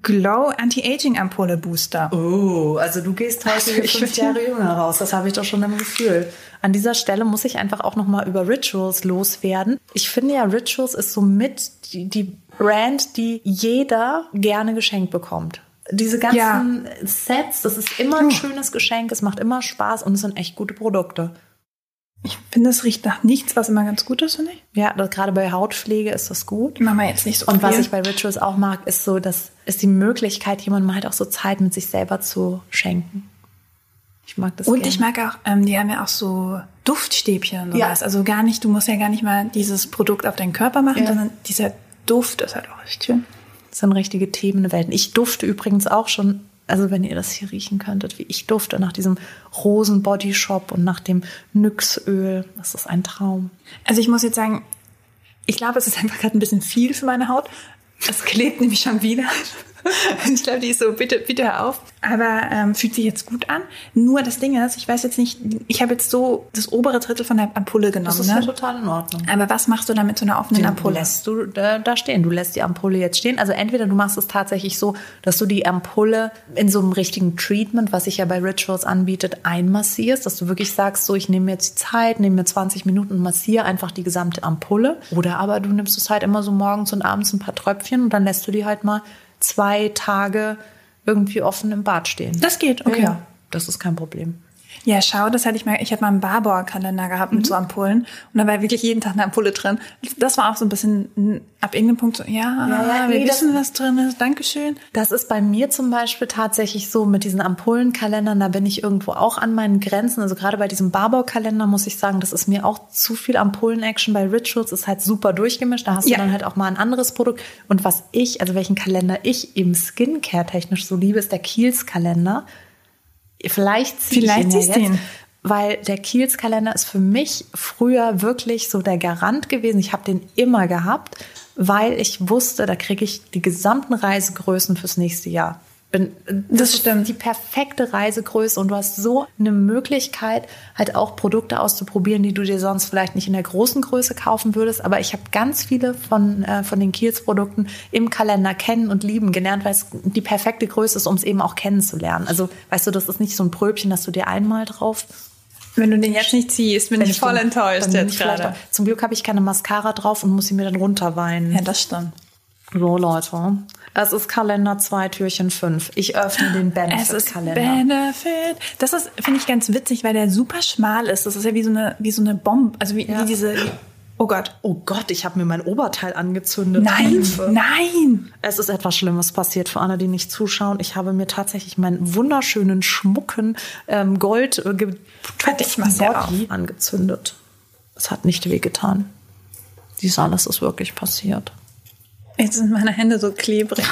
Glow Anti-Aging Ampulle Booster. Oh, also du gehst heute hier Ich fünf Jahre jünger raus. Das habe ich doch schon im Gefühl. An dieser Stelle muss ich einfach auch noch mal über Rituals loswerden. Ich finde ja, Rituals ist somit die, die Brand, die jeder gerne geschenkt bekommt. Diese ganzen Ja. Sets, das ist immer ein schönes Geschenk, es macht immer Spaß und es sind echt gute Produkte. Ich finde, es riecht nach nichts, was immer ganz gut ist, finde ich. Ja, gerade bei Hautpflege ist das gut. Machen wir jetzt nicht so Und was ich bei Rituals auch mag, ist so, dass ist die Möglichkeit, jemandem halt auch so Zeit mit sich selber zu schenken. Ich mag das Und gerne. ich mag auch, ähm, die haben ja auch so Duftstäbchen und Ja. sowas. Also gar nicht, du musst ja gar nicht mal dieses Produkt auf deinen Körper machen, Ja. sondern dieser Duft ist halt auch echt schön. Das sind richtige Themenwelten. Ich dufte übrigens auch schon, also wenn ihr das hier riechen könntet, wie ich dufte nach diesem Rosen Body Shop und nach dem Nyxöl. Das ist ein Traum. Also ich muss jetzt sagen, ich glaube, es ist einfach gerade ein bisschen viel für meine Haut. Es klebt nämlich schon wieder. [laughs] Ich glaube, die ist so, bitte, bitte hör auf. Aber ähm, fühlt sich jetzt gut an. Nur das Ding ist, ich weiß jetzt nicht, ich habe jetzt so das obere Drittel von der Ampulle genommen. Das ist ja ne? total in Ordnung. Aber was machst du da mit so einer offenen Den Ampulle? lässt du da, da stehen. Du lässt die Ampulle jetzt stehen. Also entweder du machst es tatsächlich so, dass du die Ampulle in so einem richtigen Treatment, was sich ja bei Rituals anbietet, einmassierst, dass du wirklich sagst, so ich nehme mir jetzt die Zeit, nehme mir 20 Minuten und massiere einfach die gesamte Ampulle. Oder aber du nimmst es halt immer so morgens und abends ein paar Tröpfchen und dann lässt du die halt mal zwei Tage irgendwie offen im Bad stehen. Das geht, okay. Ja, das ist kein Problem. Ja, schau, das hatte ich mal, ich hatte mal einen Barbour-Kalender gehabt mit so Ampullen und da war wirklich jeden Tag eine Ampulle drin. Das war auch so ein bisschen ab irgendeinem Punkt so, ja, ja, wir nee, das- wissen, was drin ist, Dankeschön. Das ist bei mir zum Beispiel tatsächlich so mit diesen Ampullenkalendern, da bin ich irgendwo auch an meinen Grenzen. Also gerade bei diesem Barbau-Kalender muss ich sagen, das ist mir auch zu viel Ampullen-Action. Bei Rituals ist halt super durchgemischt. Da hast Ja. du dann halt auch mal ein anderes Produkt. Und was ich, also welchen Kalender ich eben Skincare-technisch so liebe, ist der Kiehl's-Kalender. Vielleicht zieh Vielleicht ich ihn ja jetzt, ihn. Weil der Kiehl's-Kalender ist für mich früher wirklich so der Garant gewesen. Ich habe den immer gehabt, weil ich wusste, da kriege ich die gesamten Reisegrößen fürs nächste Jahr. Das, das stimmt. die perfekte Reisegröße und du hast so eine Möglichkeit, halt auch Produkte auszuprobieren, die du dir sonst vielleicht nicht in der großen Größe kaufen würdest. Aber ich habe ganz viele von, äh, von den Kiels-Produkten im Kalender kennen und lieben gelernt, weil es die perfekte Größe ist, um es eben auch kennenzulernen. Also, weißt du, das ist nicht so ein Pröbchen, dass du dir einmal drauf wenn du den jetzt nicht ziehst, bin ich, ich voll enttäuscht jetzt gerade. Zum Glück habe ich keine Mascara drauf und muss sie mir dann runterweinen. Ja, das stimmt. So, Leute. Es ist Kalender 2, Türchen 5. Ich öffne den Benefit-Kalender. Benefit. Das ist, finde ich, ganz witzig, weil der super schmal ist. Das ist ja wie so eine, wie so eine Bombe. Also wie, ja. wie diese. Oh Gott. Oh Gott, ich habe mir mein Oberteil angezündet. Nein, Hilfe. nein. Es ist etwas Schlimmes passiert für alle, die nicht zuschauen. Ich habe mir tatsächlich meinen wunderschönen, schmucken ähm, Gold äh, ich Body angezündet. Es hat nicht wehgetan. Dies alles ist wirklich passiert. Jetzt sind meine Hände so klebrig.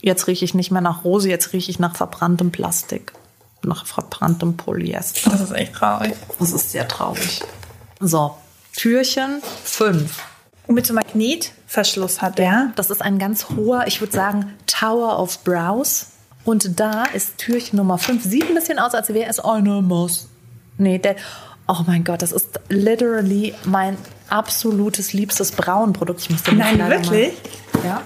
jetzt rieche ich nicht mehr nach Rose, jetzt rieche ich nach verbranntem Plastik. Nach verbranntem Polyester. Das ist echt traurig. Das ist sehr traurig. So, Türchen 5. Und mit so Magnetverschluss hat der. Das ist ein ganz hoher, ich würde sagen, Tower of Brows. Und da ist Türchen Nummer 5. Sieht ein bisschen aus, als wäre es eine Maus. Nee, der. Oh mein Gott, das ist literally mein absolutes liebstes Braunprodukt. Ich musste Nein, wirklich? Mal, ja.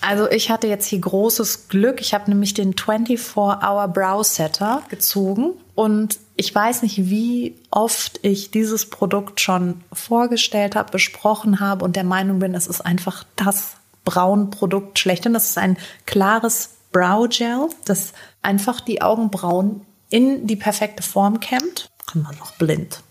Also ich hatte jetzt hier großes Glück. Ich habe nämlich den 24-Hour Brow Setter gezogen und ich weiß nicht, wie oft ich dieses Produkt schon vorgestellt habe, besprochen habe und der Meinung bin, es ist einfach das Braunprodukt schlechthin. Das ist ein klares Brow Gel, das einfach die Augenbrauen in die perfekte Form kämmt. Kann man noch blind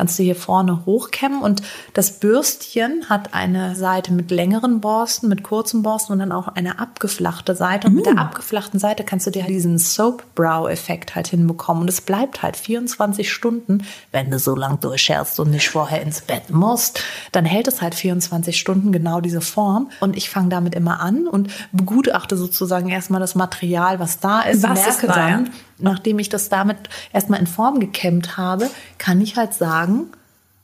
kannst du hier vorne hochkämmen und das Bürstchen hat eine Seite mit längeren Borsten, mit kurzen Borsten und dann auch eine abgeflachte Seite. Und mm. mit der mm. abgeflachten Seite kannst du dir diesen Soap-Brow-Effekt halt hinbekommen. Und es bleibt halt 24 Stunden, wenn du so lang durchscherst und nicht vorher ins Bett musst, dann hält es halt 24 Stunden genau diese Form. Und ich fange damit immer an und begutachte sozusagen erstmal das Material, was da ist, was merke ist da, dann, ja? Nachdem ich das damit erstmal in Form gekämmt habe, kann ich halt sagen,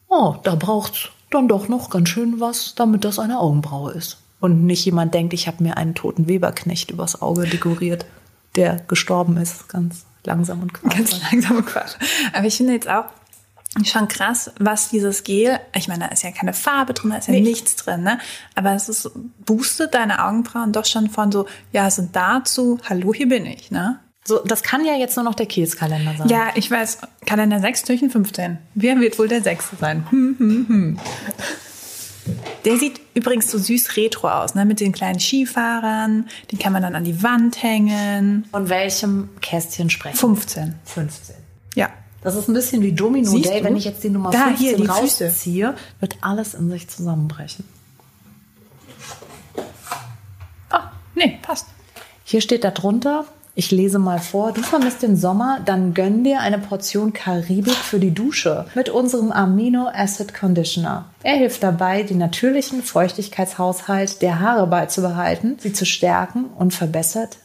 oh, da braucht's dann doch noch ganz schön was, damit das eine Augenbraue ist. Und nicht jemand denkt, ich habe mir einen toten Weberknecht übers Auge dekoriert, der gestorben ist, ganz langsam und quatsch. Ganz langsam und quatsch. Aber ich finde jetzt auch schon krass, was dieses Gel, ich meine, da ist ja keine Farbe drin, da ist ja nee. nichts drin, ne? Aber es ist, boostet deine Augenbrauen doch schon von so, ja, sind dazu, hallo, hier bin ich, ne? So, das kann ja jetzt nur noch der Kielskalender sein. Ja, ich weiß. Kalender 6, Türchen 15. Wer wird wohl der Sechste sein? Hm, hm, hm. Der sieht übrigens so süß retro aus, ne? Mit den kleinen Skifahrern. Den kann man dann an die Wand hängen. Von welchem Kästchen sprechen? 15. 15. Ja. Das ist ein bisschen wie Domino Siehst Day. Du? Wenn ich jetzt die Nummer da, 15 hier, die rausziehe, Füße. wird alles in sich zusammenbrechen. Ah, nee, passt. Hier steht da drunter, ich lese mal vor. Du vermisst den Sommer, dann gönn dir eine Portion Karibik für die Dusche mit unserem Amino Acid Conditioner. Er hilft dabei, den natürlichen Feuchtigkeitshaushalt der Haare beizubehalten, sie zu stärken und verbessert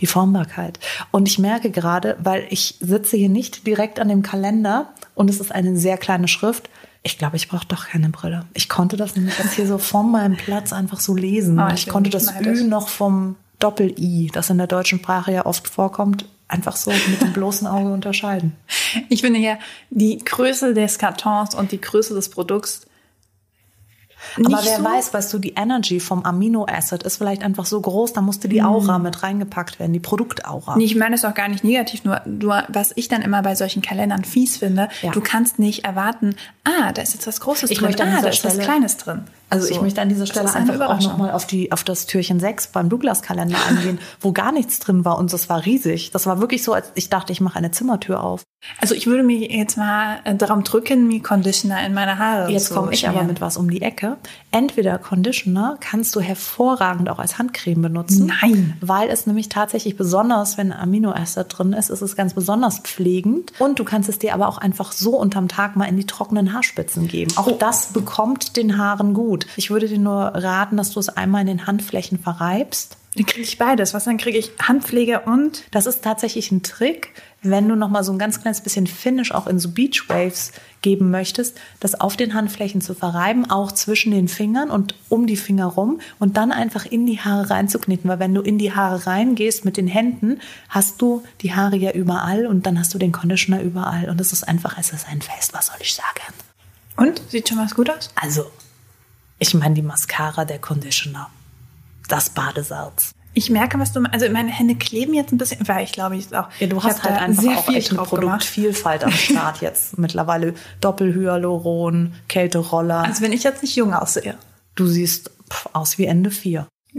die Formbarkeit. Und ich merke gerade, weil ich sitze hier nicht direkt an dem Kalender und es ist eine sehr kleine Schrift, ich glaube, ich brauche doch keine Brille. Ich konnte das nämlich jetzt hier so von meinem Platz einfach so lesen. Oh, ich, ich konnte das Ü noch vom Doppel-I, das in der deutschen Sprache ja oft vorkommt, einfach so mit dem bloßen Auge unterscheiden. [laughs] Ich finde ja, die Größe des Kartons und die Größe des Produkts aber wer so? weiß, weißt du, die Energy vom Amino-Acid ist vielleicht einfach so groß, da musste die Aura mm. mit reingepackt werden, die Produktaura. Nee, ich meine es auch gar nicht negativ, nur, nur was ich dann immer bei solchen Kalendern fies finde, ja. du kannst nicht erwarten, ah, da ist jetzt was Großes ich drin, ah, da ist was Kleines drin. Also so. ich möchte an dieser Stelle einfach auch nochmal auf, die, auf das Türchen 6 beim Douglas-Kalender eingehen, wo gar nichts drin war und das war riesig. Das war wirklich so, als ich dachte, ich mache eine Zimmertür auf. Also ich würde mir jetzt mal äh, darum drücken, mir Conditioner in meine Haare Jetzt komme ich aber mit was um die Ecke. Entweder Conditioner kannst du hervorragend auch als Handcreme benutzen. Nein. Weil es nämlich tatsächlich besonders, wenn Aminoacid drin ist, ist es ganz besonders pflegend. Und du kannst es dir aber auch einfach so unterm Tag mal in die trockenen Haarspitzen geben. Auch oh. das bekommt den Haaren gut. Gut. Ich würde dir nur raten, dass du es einmal in den Handflächen verreibst. Dann kriege ich beides. Was dann kriege ich Handpflege und Das ist tatsächlich ein Trick, wenn du noch mal so ein ganz kleines bisschen Finish auch in so Beach Waves geben möchtest, das auf den Handflächen zu verreiben, auch zwischen den Fingern und um die Finger rum und dann einfach in die Haare reinzukneten, weil wenn du in die Haare reingehst mit den Händen, hast du die Haare ja überall und dann hast du den Conditioner überall und es ist einfach, es ist ein Fest, was soll ich sagen? und sieht schon was gut aus. Also, ich meine die Mascara, der Conditioner, das Badesalz. Ich merke, was du also meine Hände kleben jetzt ein bisschen, weil ich glaube, ich auch. Ja, du hast halt einfach sehr auch viel echt eine. Produktvielfalt am Start [laughs] jetzt. Mittlerweile Doppelhyaluron, Kälteroller. Also wenn ich jetzt nicht jung aussehe. du siehst pff, aus wie Ende vier. [laughs]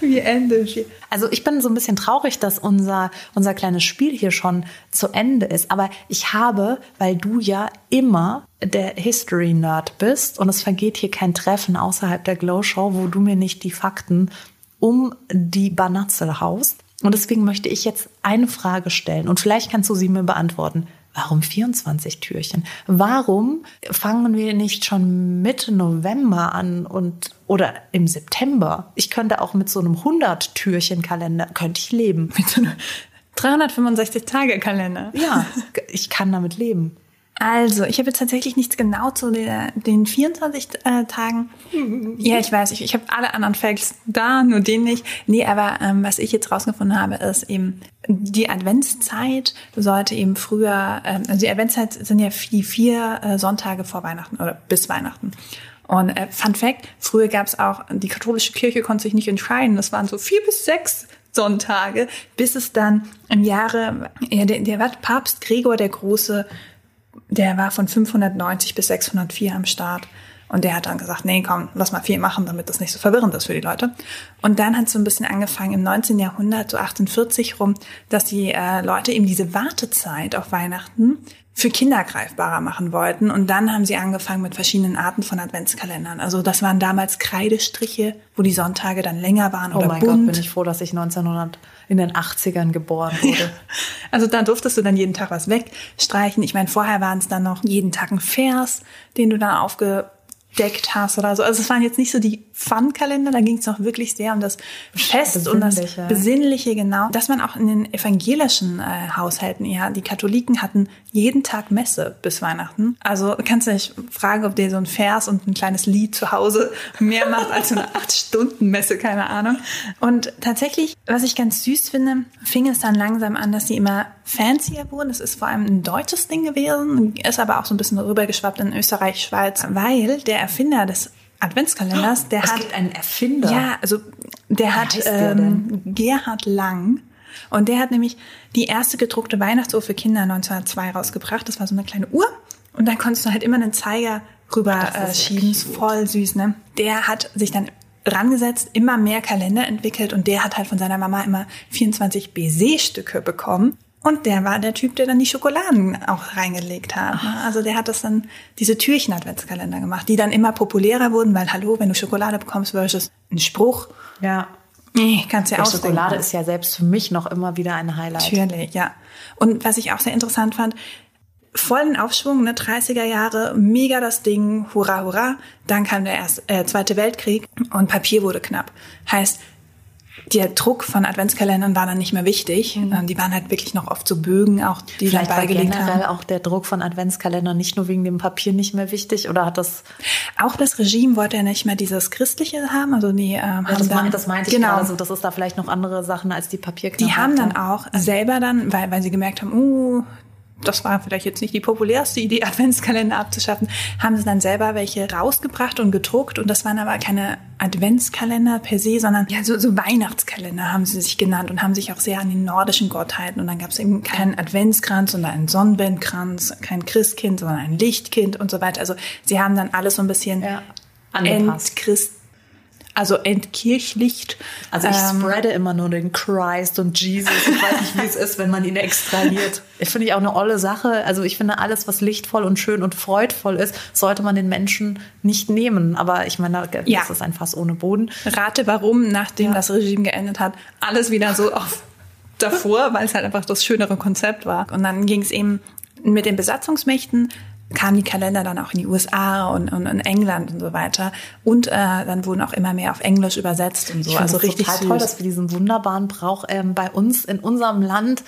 Wie Ende. Also ich bin so ein bisschen traurig, dass unser, unser kleines Spiel hier schon zu Ende ist. Aber ich habe, weil du ja immer der History-Nerd bist und es vergeht hier kein Treffen außerhalb der Glow-Show, wo du mir nicht die Fakten um die Banatze haust. Und deswegen möchte ich jetzt eine Frage stellen und vielleicht kannst du sie mir beantworten. Warum 24 Türchen? Warum fangen wir nicht schon Mitte November an und oder im September? Ich könnte auch mit so einem 100 Türchen Kalender könnte ich leben. Mit so einem 365 Tage Kalender. Ja, ich kann damit leben. Also, ich habe jetzt tatsächlich nichts genau zu der, den 24 äh, Tagen. [laughs] Ja, ich weiß, ich, ich habe alle anderen Facts da, nur den nicht. Nee, aber ähm, was ich jetzt rausgefunden habe, ist eben, die Adventszeit sollte eben früher, ähm, also die Adventszeit sind ja die vier äh, Sonntage vor Weihnachten oder bis Weihnachten. Und äh, Fun Fact, früher gab es auch, die katholische Kirche konnte sich nicht entscheiden, das waren so vier bis sechs Sonntage, bis es dann im Jahre, ja, der, der Papst Gregor der Große, der war von 590 bis 604 am Start. Und der hat dann gesagt, nee, komm, lass mal viel machen, damit das nicht so verwirrend ist für die Leute. Und dann hat es so ein bisschen angefangen im 19. Jahrhundert, so 48 rum, dass die äh, Leute eben diese Wartezeit auf Weihnachten für Kinder greifbarer machen wollten. Und dann haben sie angefangen mit verschiedenen Arten von Adventskalendern. Also das waren damals Kreidestriche, wo die Sonntage dann länger waren Oh oder mein bunt. Gott, bin ich froh, dass ich 1900 in den 80ern geboren wurde. Also da durftest du dann jeden Tag was wegstreichen. Ich meine, vorher waren es dann noch jeden Tag ein Vers, den du dann aufgedeckt hast oder so. Also es waren jetzt nicht so die Fun-Kalender, da ging es noch wirklich sehr um das Fest und das Besinnliche. Genau. Dass man auch in den evangelischen äh, Haushalten eher, die Katholiken hatten jeden Tag Messe bis Weihnachten. Also kannst du dich fragen, ob dir so ein Vers und ein kleines Lied zu Hause mehr macht als so eine [laughs] acht Stunden Messe, keine Ahnung. Und tatsächlich, was ich ganz süß finde, fing es dann langsam an, dass sie immer fancier wurden. Das ist vor allem ein deutsches Ding gewesen, ist aber auch so ein bisschen rübergeschwappt in Österreich, Schweiz, weil der Erfinder des Adventskalenders, der es hat gibt einen Erfinder. ja, also der hat heißt der ähm, Gerhard Lang und der hat nämlich die erste gedruckte Weihnachtsuhr für Kinder 1902 rausgebracht. Das war so eine kleine Uhr und da konntest du halt immer einen Zeiger rüber das äh, schieben. Voll süß, ne? Der hat sich dann rangesetzt, immer mehr Kalender entwickelt und der hat halt von seiner Mama immer 24 Baiser-Stücke bekommen. Und der war der Typ, der dann die Schokoladen auch reingelegt hat. Ne? Also der hat das dann, diese Türchen-Adventskalender gemacht, die dann immer populärer wurden, weil hallo, wenn du Schokolade bekommst versus ein Spruch, ja. Nee, kannst du ja ausdenken. Schokolade ist ja selbst für mich noch immer wieder ein Highlight. Natürlich, ja. Und was ich auch sehr interessant fand, vollen Aufschwung, ne, 30er Jahre, mega das Ding, hurra, hurra. Dann kam der erste, äh, Zweite Weltkrieg und Papier wurde knapp. Heißt, der Druck von Adventskalendern war dann nicht mehr wichtig. Ähm, Die waren halt wirklich noch oft so Bögen, auch die Mhm. Vielleicht dann war beigelegt generell haben. auch der Druck von Adventskalendern nicht nur wegen dem Papier nicht mehr wichtig oder hat das Auch das Regime wollte ja nicht mehr dieses Christliche haben, also die ähm, haben Ja, das, dann, das meinte ich genau, gerade so, das ist da vielleicht noch andere Sachen als die Papierknappheit. Die haben dann auch selber dann, weil, weil sie gemerkt haben, uh, das war vielleicht jetzt nicht die populärste Idee, [laughs] Adventskalender abzuschaffen, haben sie dann selber welche rausgebracht und gedruckt. Und das waren aber keine Adventskalender per se, sondern ja, so, so Weihnachtskalender haben sie sich genannt und haben sich auch sehr an den nordischen Gottheiten. Und dann gab es eben keinen Adventskranz, sondern einen Sonnenbandkranz, kein Christkind, sondern ein Lichtkind und so weiter. Also sie haben dann alles so ein bisschen Ja, angepasst. entchrist, also entkirchlicht. Also ich Ähm, spreade immer nur den Christ und Jesus. Ich weiß nicht, wie es ist, wenn man ihn extrahiert. Ich [laughs] finde ich auch eine olle Sache. Also ich finde alles, was lichtvoll und schön und freudvoll ist, sollte man den Menschen nicht nehmen. Aber ich meine, das Ja. ist ein Fass ohne Boden. Rate warum, nachdem Ja. das Regime geendet hat, alles wieder so [laughs] auf davor, weil es halt einfach das schönere Konzept war. Und dann ging es eben mit den Besatzungsmächten kamen die Kalender dann auch in die USA und, und in England und so weiter. Und äh, dann wurden auch immer mehr auf Englisch übersetzt und so. Ich also richtig toll, dass wir diesen wunderbaren Brauch ähm, bei uns in unserem Land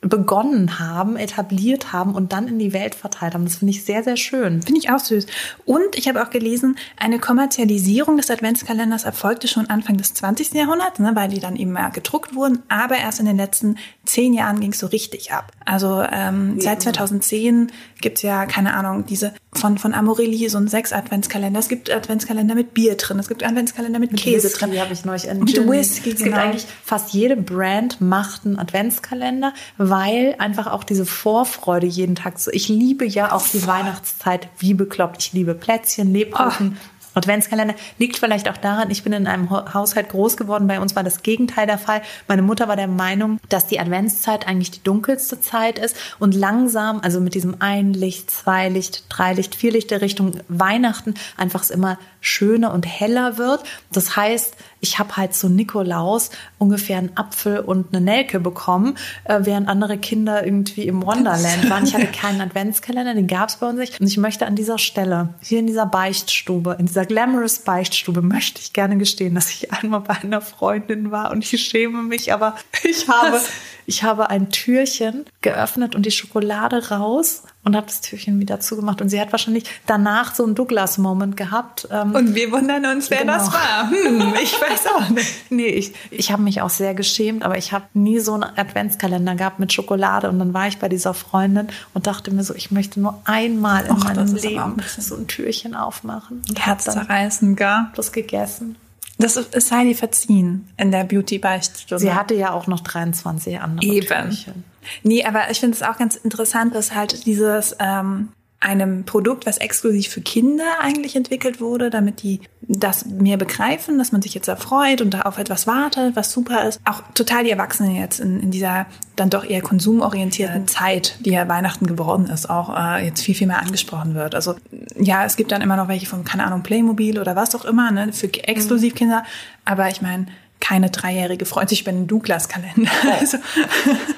begonnen haben, etabliert haben und dann in die Welt verteilt haben. Das finde ich sehr, sehr schön. Finde ich auch süß. Und ich habe auch gelesen, eine Kommerzialisierung des Adventskalenders erfolgte schon Anfang des 20. Jahrhunderts, ne, weil die dann eben mehr gedruckt wurden. Aber erst in den letzten zehn Jahren ging es so richtig ab. Also ähm, seit 2010 gibt's ja, keine Ahnung, diese von, von Amorelli so ein sechs Adventskalender. Es gibt Adventskalender mit Bier drin. Es gibt Adventskalender mit, mit Käse Whisky, drin. habe ich neulich mit Whisky. Es genau. gibt eigentlich fast jede Brand macht einen Adventskalender weil einfach auch diese Vorfreude jeden Tag so. Ich liebe ja auch die Weihnachtszeit wie bekloppt. Ich liebe Plätzchen, Lebkuchen. Oh. Adventskalender liegt vielleicht auch daran, ich bin in einem Haushalt groß geworden. Bei uns war das Gegenteil der Fall. Meine Mutter war der Meinung, dass die Adventszeit eigentlich die dunkelste Zeit ist und langsam, also mit diesem ein Licht, zwei Licht, drei Licht, vier Licht der Richtung Weihnachten einfach es immer schöner und heller wird. Das heißt, ich habe halt zu Nikolaus ungefähr einen Apfel und eine Nelke bekommen, äh, während andere Kinder irgendwie im Wonderland waren. Ich hatte [laughs] keinen Adventskalender, den gab es bei uns nicht. Und ich möchte an dieser Stelle, hier in dieser Beichtstube, in dieser glamorous Beichtstube, möchte ich gerne gestehen, dass ich einmal bei einer Freundin war und ich schäme mich, aber ich habe, ich habe ein Türchen geöffnet und die Schokolade raus und habe das Türchen wieder zugemacht. Und sie hat wahrscheinlich danach so einen Douglas-Moment gehabt. Ähm, und wir wundern uns, wer genau. das war. Hm, ich weiß auch nicht. nee, ich, ich habe mich auch sehr geschämt, aber ich habe nie so einen Adventskalender gehabt mit Schokolade. Und dann war ich bei dieser Freundin und dachte mir so, ich möchte nur einmal in Och, meinem Leben so ein Türchen aufmachen. Und Herz zerreißen, gar. Das gegessen. Das ist Heidi verziehen in der Beauty-Beichtstunde. Sie hatte ja auch noch 23 andere Eben. Türchen. Nee, aber ich finde es auch ganz interessant, dass halt dieses ähm, einem Produkt, was exklusiv für Kinder eigentlich entwickelt wurde, damit die das mehr begreifen, dass man sich jetzt erfreut und da auf etwas wartet, was super ist. Auch total die Erwachsenen jetzt in, in dieser dann doch eher konsumorientierten Zeit, die ja Weihnachten geworden ist, auch äh, jetzt viel, viel mehr angesprochen wird. Also ja, es gibt dann immer noch welche von, keine Ahnung, Playmobil oder was auch immer, ne, für exklusiv Kinder. Aber ich meine, keine Dreijährige freut sich über einen Douglas-Kalender. [laughs] Also,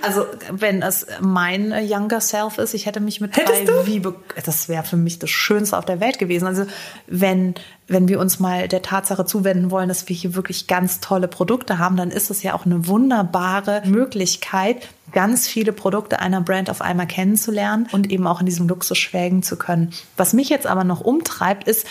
also, wenn es mein Younger Self ist, ich hätte mich mit drei wie das wäre für mich das Schönste auf der Welt gewesen. Also wenn wenn wir uns mal der Tatsache zuwenden wollen, dass wir hier wirklich ganz tolle Produkte haben, dann ist es ja auch eine wunderbare Möglichkeit, ganz viele Produkte einer Brand auf einmal kennenzulernen und eben auch in diesem Luxus schwelgen zu können. Was mich jetzt aber noch umtreibt, ist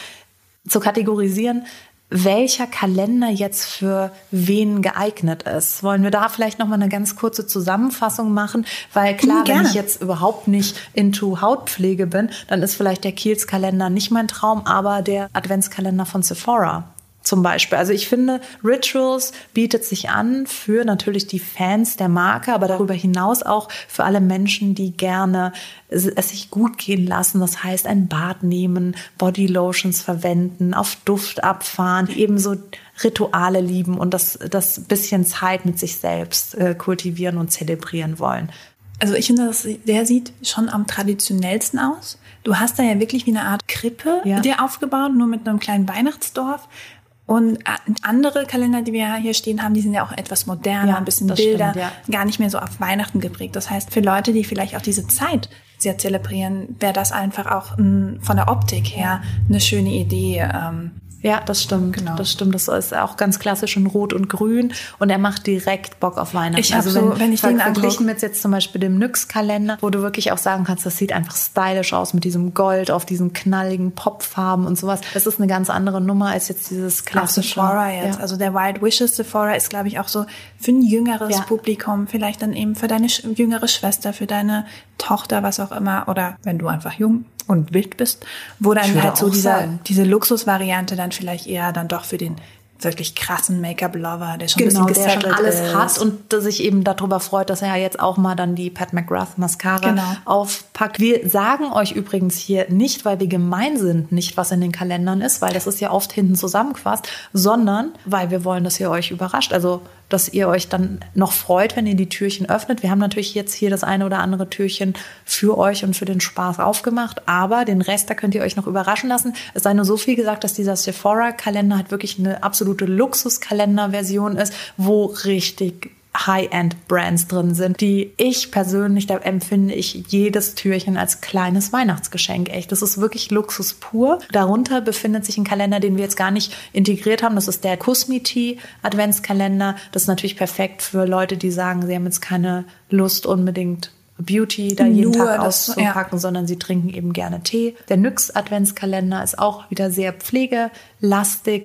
zu kategorisieren, welcher Kalender jetzt für wen geeignet ist. Wollen wir da vielleicht noch mal eine ganz kurze Zusammenfassung machen? Weil klar, wenn ich jetzt überhaupt nicht into Hautpflege bin, dann ist vielleicht der Kiels Kalender nicht mein Traum, aber der Adventskalender von Sephora zum Beispiel. Also ich finde, Rituals bietet sich an für natürlich die Fans der Marke, aber darüber hinaus auch für alle Menschen, die gerne es sich gut gehen lassen. Das heißt, ein Bad nehmen, Body Lotions verwenden, auf Duft abfahren, ebenso Rituale lieben und das, das bisschen Zeit mit sich selbst äh, kultivieren und zelebrieren wollen. Also ich finde, das, der sieht schon am traditionellsten aus. Du hast da ja wirklich wie eine Art Krippe ja. dir aufgebaut, nur mit einem kleinen Weihnachtsdorf. Und äh, andere Kalender, die wir hier stehen haben, die sind ja auch etwas moderner, ja, ein bisschen Bilder, stimmt, ja. gar nicht mehr so auf Weihnachten geprägt. Das heißt, für Leute, die vielleicht auch diese Zeit sehr zelebrieren, wäre das einfach auch m, von der Optik her eine schöne Idee. Ähm, ja, das stimmt. Genau. Das stimmt. Das ist auch ganz klassisch in Rot und Grün und er macht direkt Bock auf Weihnachten. Ich also wenn, so, wenn ich den verglichen mit jetzt zum Beispiel dem Nyx-Kalender, wo du wirklich auch sagen kannst, das sieht einfach stylisch aus mit diesem Gold auf diesen knalligen Popfarben und sowas. Das ist eine ganz andere Nummer als jetzt dieses klassische. Auch Sephora jetzt. Ja. Also der Wild Wishes Sephora ist, glaube ich, auch so für ein jüngeres ja. Publikum, vielleicht dann eben für deine jüngere Schwester, für deine Tochter, was auch immer, oder wenn du einfach jung und wild bist, wo dann halt so dieser, diese Luxusvariante dann vielleicht eher dann doch für den wirklich krassen Make-up-Lover, der schon genau, ein bisschen der schon alles ist. hat und sich eben darüber freut, dass er ja jetzt auch mal dann die Pat McGrath Mascara genau. aufpackt. Wir sagen euch übrigens hier nicht, weil wir gemein sind, nicht was in den Kalendern ist, weil das ist ja oft hinten zusammengefasst, sondern weil wir wollen, dass ihr euch überrascht. Also dass ihr euch dann noch freut, wenn ihr die Türchen öffnet. Wir haben natürlich jetzt hier das eine oder andere Türchen für euch und für den Spaß aufgemacht, aber den Rest, da könnt ihr euch noch überraschen lassen. Es sei nur so viel gesagt, dass dieser Sephora-Kalender halt wirklich eine absolute Luxuskalender-Version ist, wo richtig High-End-Brands drin sind, die ich persönlich, da empfinde ich jedes Türchen als kleines Weihnachtsgeschenk. Echt, das ist wirklich Luxus pur. Darunter befindet sich ein Kalender, den wir jetzt gar nicht integriert haben. Das ist der Kusmiti Adventskalender. Das ist natürlich perfekt für Leute, die sagen, sie haben jetzt keine Lust unbedingt Beauty da jeden Nur Tag das, auszupacken, sondern sie trinken eben gerne Tee. Der Nyx Adventskalender ist auch wieder sehr pflegelastig.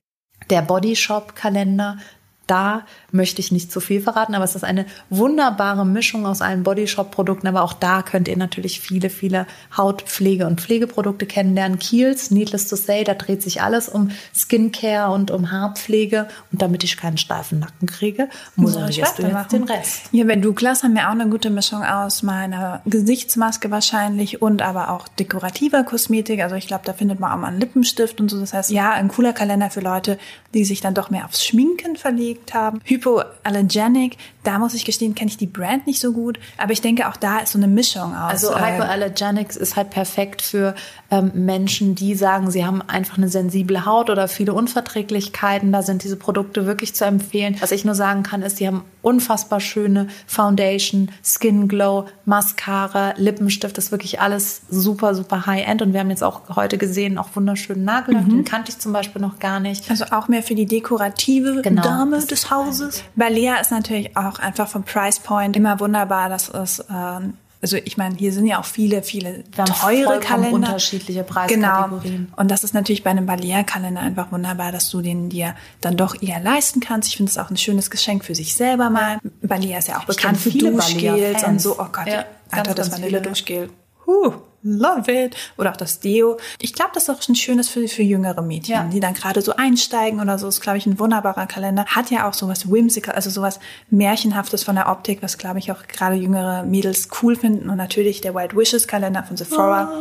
Der Body Shop Kalender, da möchte ich nicht zu viel verraten, aber es ist eine wunderbare Mischung aus allen Bodyshop-Produkten. Aber auch da könnt ihr natürlich viele, viele Hautpflege- und Pflegeprodukte kennenlernen. Kiehl's, needless to say, da dreht sich alles um Skincare und um Haarpflege. Und damit ich keinen steifen Nacken kriege, moderierst du jetzt den Rest. Ja, bei Douglas haben wir auch eine gute Mischung aus meiner Gesichtsmaske wahrscheinlich und aber auch dekorativer Kosmetik. Also ich glaube, da findet man auch mal einen Lippenstift und so. Das heißt, ja, ein cooler Kalender für Leute, die sich dann doch mehr aufs Schminken verlegt haben. Hypoallergenic, da muss ich gestehen, kenne ich die Brand nicht so gut. Aber ich denke, auch da ist so eine Mischung aus. Also äh, Hypoallergenics ist halt perfekt für ähm, Menschen, die sagen, sie haben einfach eine sensible Haut oder viele Unverträglichkeiten. Da sind diese Produkte wirklich zu empfehlen. Was ich nur sagen kann, ist, die haben unfassbar schöne Foundation, Skin Glow, Mascara, Lippenstift. Das ist wirklich alles super, super High-End. Und wir haben jetzt auch heute gesehen, auch wunderschönen Nagellack. Den kannte ich zum Beispiel noch gar nicht. Also auch mehr für die dekorative Genau. Dame Des Hauses. Balea ist natürlich auch einfach vom Price Point immer wunderbar. Das ist, ähm, also ich meine, hier sind ja auch viele, viele teure Kalender. unterschiedliche Genau. Preiskategorien. Und das ist natürlich bei einem Balea-Kalender einfach wunderbar, dass du den dir dann doch eher leisten kannst. Ich finde es auch ein schönes Geschenk für sich selber mal. Balea ist ja auch bekannt für Duschgels und so. Oh Gott, Ja, Alter, ganz, das Vanille-Duschgel. Huh, love it. Oder auch das Deo. Ich glaube, das ist auch ein schönes für, für jüngere Mädchen, Ja. die dann gerade so einsteigen oder so. Ist, glaube ich, ein wunderbarer Kalender. Hat ja auch sowas whimsical, also sowas Märchenhaftes von der Optik, was, glaube ich, auch gerade jüngere Mädels cool finden. Und natürlich der White Wishes Kalender von Sephora.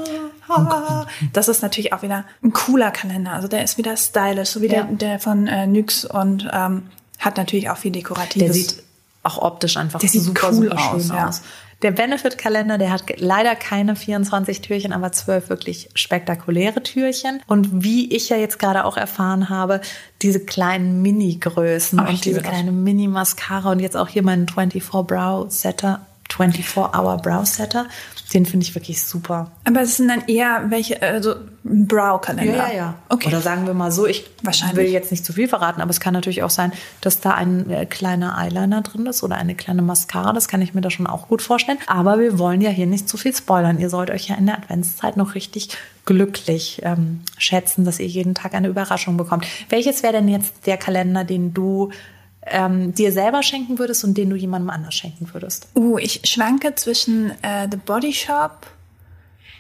Ah, Das ist natürlich auch wieder ein cooler Kalender. Also der ist wieder stylisch, so wie Ja. der, der von äh, NYX und ähm, hat natürlich auch viel Dekoratives. Der sieht auch optisch einfach Der sieht super, cool super schön aus, ja. aus. Der Benefit-Kalender, der hat leider keine 24 Türchen, aber 12 wirklich spektakuläre Türchen. Und wie ich ja jetzt gerade auch erfahren habe, diese kleinen Mini-Größen und diese das. kleine Mini-Mascara und jetzt auch hier meinen 24-Brow-Setter, 24-Hour-Brow-Setter, den finde ich wirklich super. Aber es sind dann eher welche, also ein Brow-Kalender. Okay. Oder sagen wir mal so, ich Wahrscheinlich. will jetzt nicht zu viel verraten, aber es kann natürlich auch sein, dass da ein äh, kleiner Eyeliner drin ist oder eine kleine Mascara. Das kann ich mir da schon auch gut vorstellen. Aber wir wollen ja hier nicht zu viel spoilern. Ihr sollt euch ja in der Adventszeit noch richtig glücklich ähm, schätzen, dass ihr jeden Tag eine Überraschung bekommt. Welches wäre denn jetzt der Kalender, den du ähm, dir selber schenken würdest und den du jemandem anders schenken würdest? Uh, ich schwanke zwischen äh, The Body Shop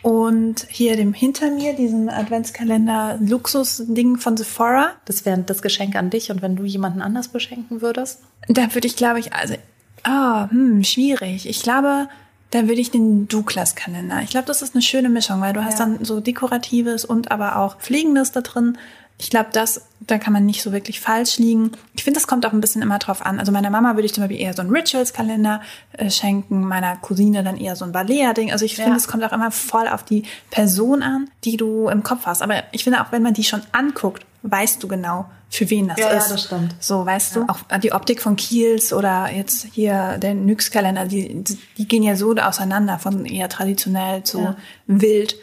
und hier dem hinter mir, diesem Adventskalender Luxus-Ding von Sephora. Das wäre das Geschenk an dich und wenn du jemanden anders beschenken würdest? Da würde ich, glaube ich, also, ah, hm, schwierig. Ich glaube, da würde ich den Douglas-Kalender. Ich glaube, das ist eine schöne Mischung, weil du hast Ja. dann so Dekoratives und aber auch Pflegendes da drin. Ich glaube, das, da kann man nicht so wirklich falsch liegen. Ich finde, das kommt auch ein bisschen immer drauf an. Also meiner Mama würde ich zum Beispiel eher so einen Rituals-Kalender äh, schenken, meiner Cousine dann eher so ein Balea-Ding. Also ich finde, Ja. es kommt auch immer voll auf die Person an, die du im Kopf hast. Aber ich finde, auch wenn man die schon anguckt, weißt du genau, für wen das Ja, ja, ist. das stimmt. So, weißt du, auch die Optik von Kiels oder jetzt hier der Nyx-Kalender, die, die gehen ja so auseinander von eher traditionell zu Ja. wild.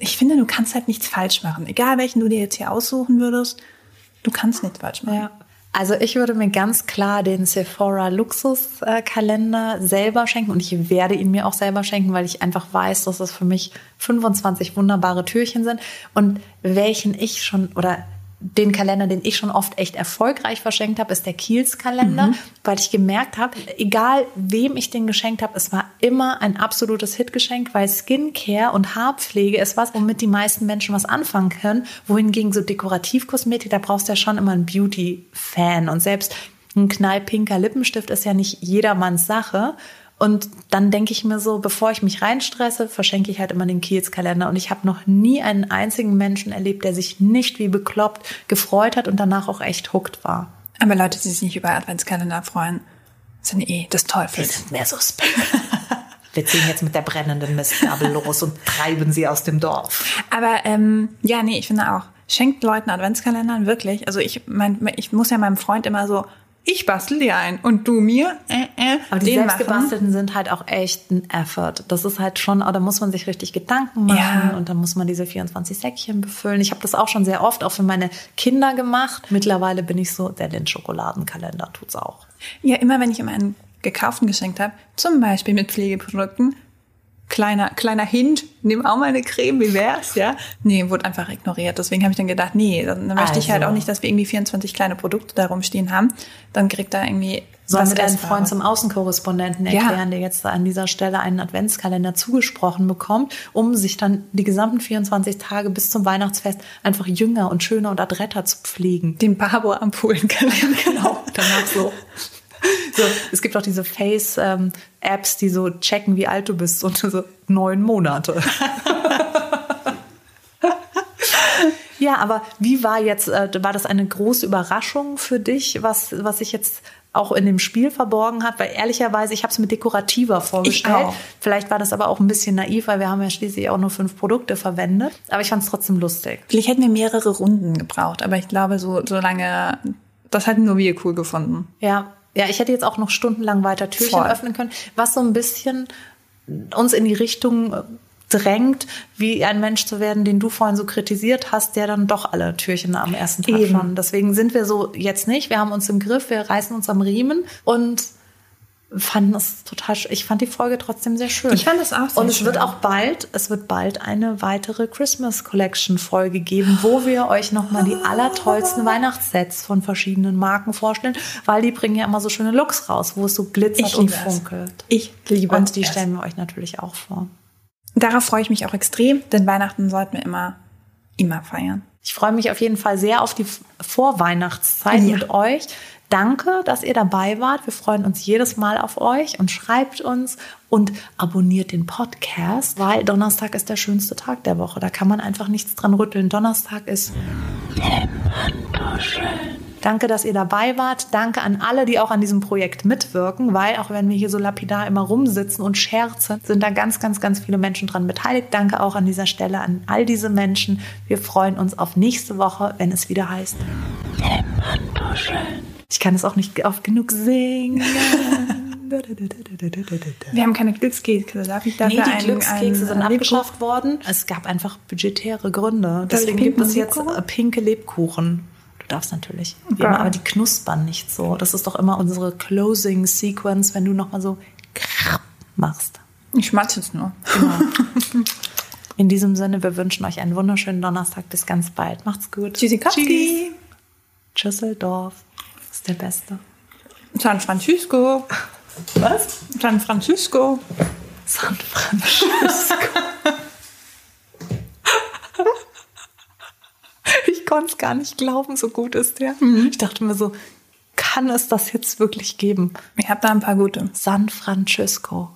Ich finde, du kannst halt nichts falsch machen. Egal welchen du dir jetzt hier aussuchen würdest, du kannst nichts falsch machen. Ja. Also ich würde mir ganz klar den Sephora Luxus äh, selber schenken und ich werde ihn mir auch selber schenken, weil ich einfach weiß, dass es für mich 25 wunderbare Türchen sind und welchen ich schon oder den Kalender, den ich schon oft echt erfolgreich verschenkt habe, ist der Kiels Kalender, weil ich gemerkt habe, egal wem ich den geschenkt habe, es war immer ein absolutes Hitgeschenk, weil Skincare und Haarpflege ist was, womit die meisten Menschen was anfangen können, wohingegen so Dekorativkosmetik, da brauchst du ja schon immer einen Beauty-Fan. Und selbst ein knallpinker Lippenstift ist ja nicht jedermanns Sache. Und dann denke ich mir so, bevor ich mich reinstresse, verschenke ich halt immer den Kiels-Kalender. Und ich habe noch nie einen einzigen Menschen erlebt, der sich nicht wie bekloppt gefreut hat und danach auch echt hooked war. Aber Leute, die sich nicht über Adventskalender freuen, sind eh des Teufels. sind mehr suspekt. [laughs] Wir ziehen jetzt mit der brennenden Mistgabel los und treiben sie aus dem Dorf. Aber ähm, ja, nee, ich finde auch, schenkt Leuten Adventskalendern wirklich. Also ich mein, ich muss ja meinem Freund immer so ich bastel dir ein und du mir äh, äh, Aber die den selbstgebastelten machen. sind halt auch echt ein Effort. Das ist halt schon, da muss man sich richtig Gedanken machen Ja. und dann muss man diese 24 Säckchen befüllen. Ich habe das auch schon sehr oft auch für meine Kinder gemacht. Mittlerweile bin ich so, der Lind-Schokoladenkalender tut's auch. Ja, immer wenn ich immer einen gekauften geschenkt habe, zum Beispiel mit Pflegeprodukten, kleiner, kleiner Hint, nimm auch mal eine Creme, wie wär's, ja? Nee, wurde einfach ignoriert. Deswegen habe ich dann gedacht, nee, dann möchte ich halt Also. auch nicht, dass wir irgendwie 24 kleine Produkte da rumstehen haben. Dann kriegt er irgendwie Sollen wir deinen. Freund zum Außenkorrespondenten Ja. erklären, der jetzt an dieser Stelle einen Adventskalender zugesprochen bekommt, um sich dann die gesamten 24 Tage bis zum Weihnachtsfest einfach jünger und schöner und adretter zu pflegen. den Barbo-Ampullenkalender. [laughs] Genau, danach so. [laughs] So, es gibt auch diese Face-Apps, die so checken, wie alt du bist und so neun Monate. [laughs] ja, aber wie war jetzt, äh, war das eine große Überraschung für dich, was, was sich jetzt auch in dem Spiel verborgen hat? Weil ehrlicherweise, ich habe es mir dekorativer vorgestellt. Vielleicht war das aber auch ein bisschen naiv, weil wir haben ja schließlich auch nur fünf Produkte verwendet. Aber ich fand es trotzdem lustig. Vielleicht hätten wir mehrere Runden gebraucht, aber ich glaube, so, so lange, das hatten nur wir cool gefunden. Ja, ja, ich hätte jetzt auch noch stundenlang weiter Türchen Voll. öffnen können, was so ein bisschen uns in die Richtung äh, drängt, wie ein Mensch zu werden, den du vorhin so kritisiert hast, der dann doch alle Türchen am ersten Tag Eben. schon. Deswegen sind wir so jetzt nicht. Wir haben uns im Griff, wir reißen uns am Riemen und fanden es total, ich fand die Folge trotzdem sehr schön. Ich fand es auch sehr Und es wird schön. auch bald, es wird bald eine weitere Christmas Collection Folge geben, wo wir euch nochmal die allertollsten Weihnachtssets von verschiedenen Marken vorstellen, weil die bringen ja immer so schöne Looks raus, wo es so glitzert Ich und liebe es. funkelt. Ich liebe Und die es. stellen wir euch natürlich auch vor. Darauf freue ich mich auch extrem, denn Weihnachten sollten wir immer, immer feiern. Ich freue mich auf jeden Fall sehr auf die Vorweihnachtszeit Ja. mit euch. Danke, dass ihr dabei wart. Wir freuen uns jedes Mal auf euch und schreibt uns und abonniert den Podcast, weil Donnerstag ist der schönste Tag der Woche. Da kann man einfach nichts dran rütteln. Donnerstag ist Danke, dass ihr dabei wart. Danke an alle, die auch an diesem Projekt mitwirken, weil auch wenn wir hier so lapidar immer rumsitzen und scherzen, sind da ganz, ganz, ganz viele Menschen dran beteiligt. Danke auch an dieser Stelle an all diese Menschen. Wir freuen uns auf nächste Woche, wenn es wieder heißt. Ich kann es auch nicht oft genug singen. [laughs] Wir haben keine Glückskekse. Darf ich Nee, dafür die einen- Glückskekse sind abgeschafft worden. Es gab einfach budgetäre Gründe. Das Deswegen gibt es jetzt äh, pinke Lebkuchen. Du darfst natürlich. Ja. immer, aber die knuspern nicht so. Das ist doch immer unsere Closing Sequence, wenn du noch mal so machst. Ich schmatze es nur. [laughs] In diesem Sinne, wir wünschen euch einen wunderschönen Donnerstag. Bis ganz bald. Macht's gut. Tschüssikowski. Tschüsseldorf. Ist der Beste. San Francisco. Was? San Francisco. San Francisco. [laughs] ich konnte es gar nicht glauben, so gut ist der. Ich dachte mir so, kann es das jetzt wirklich geben? Ich habe da ein paar gute. San Francisco.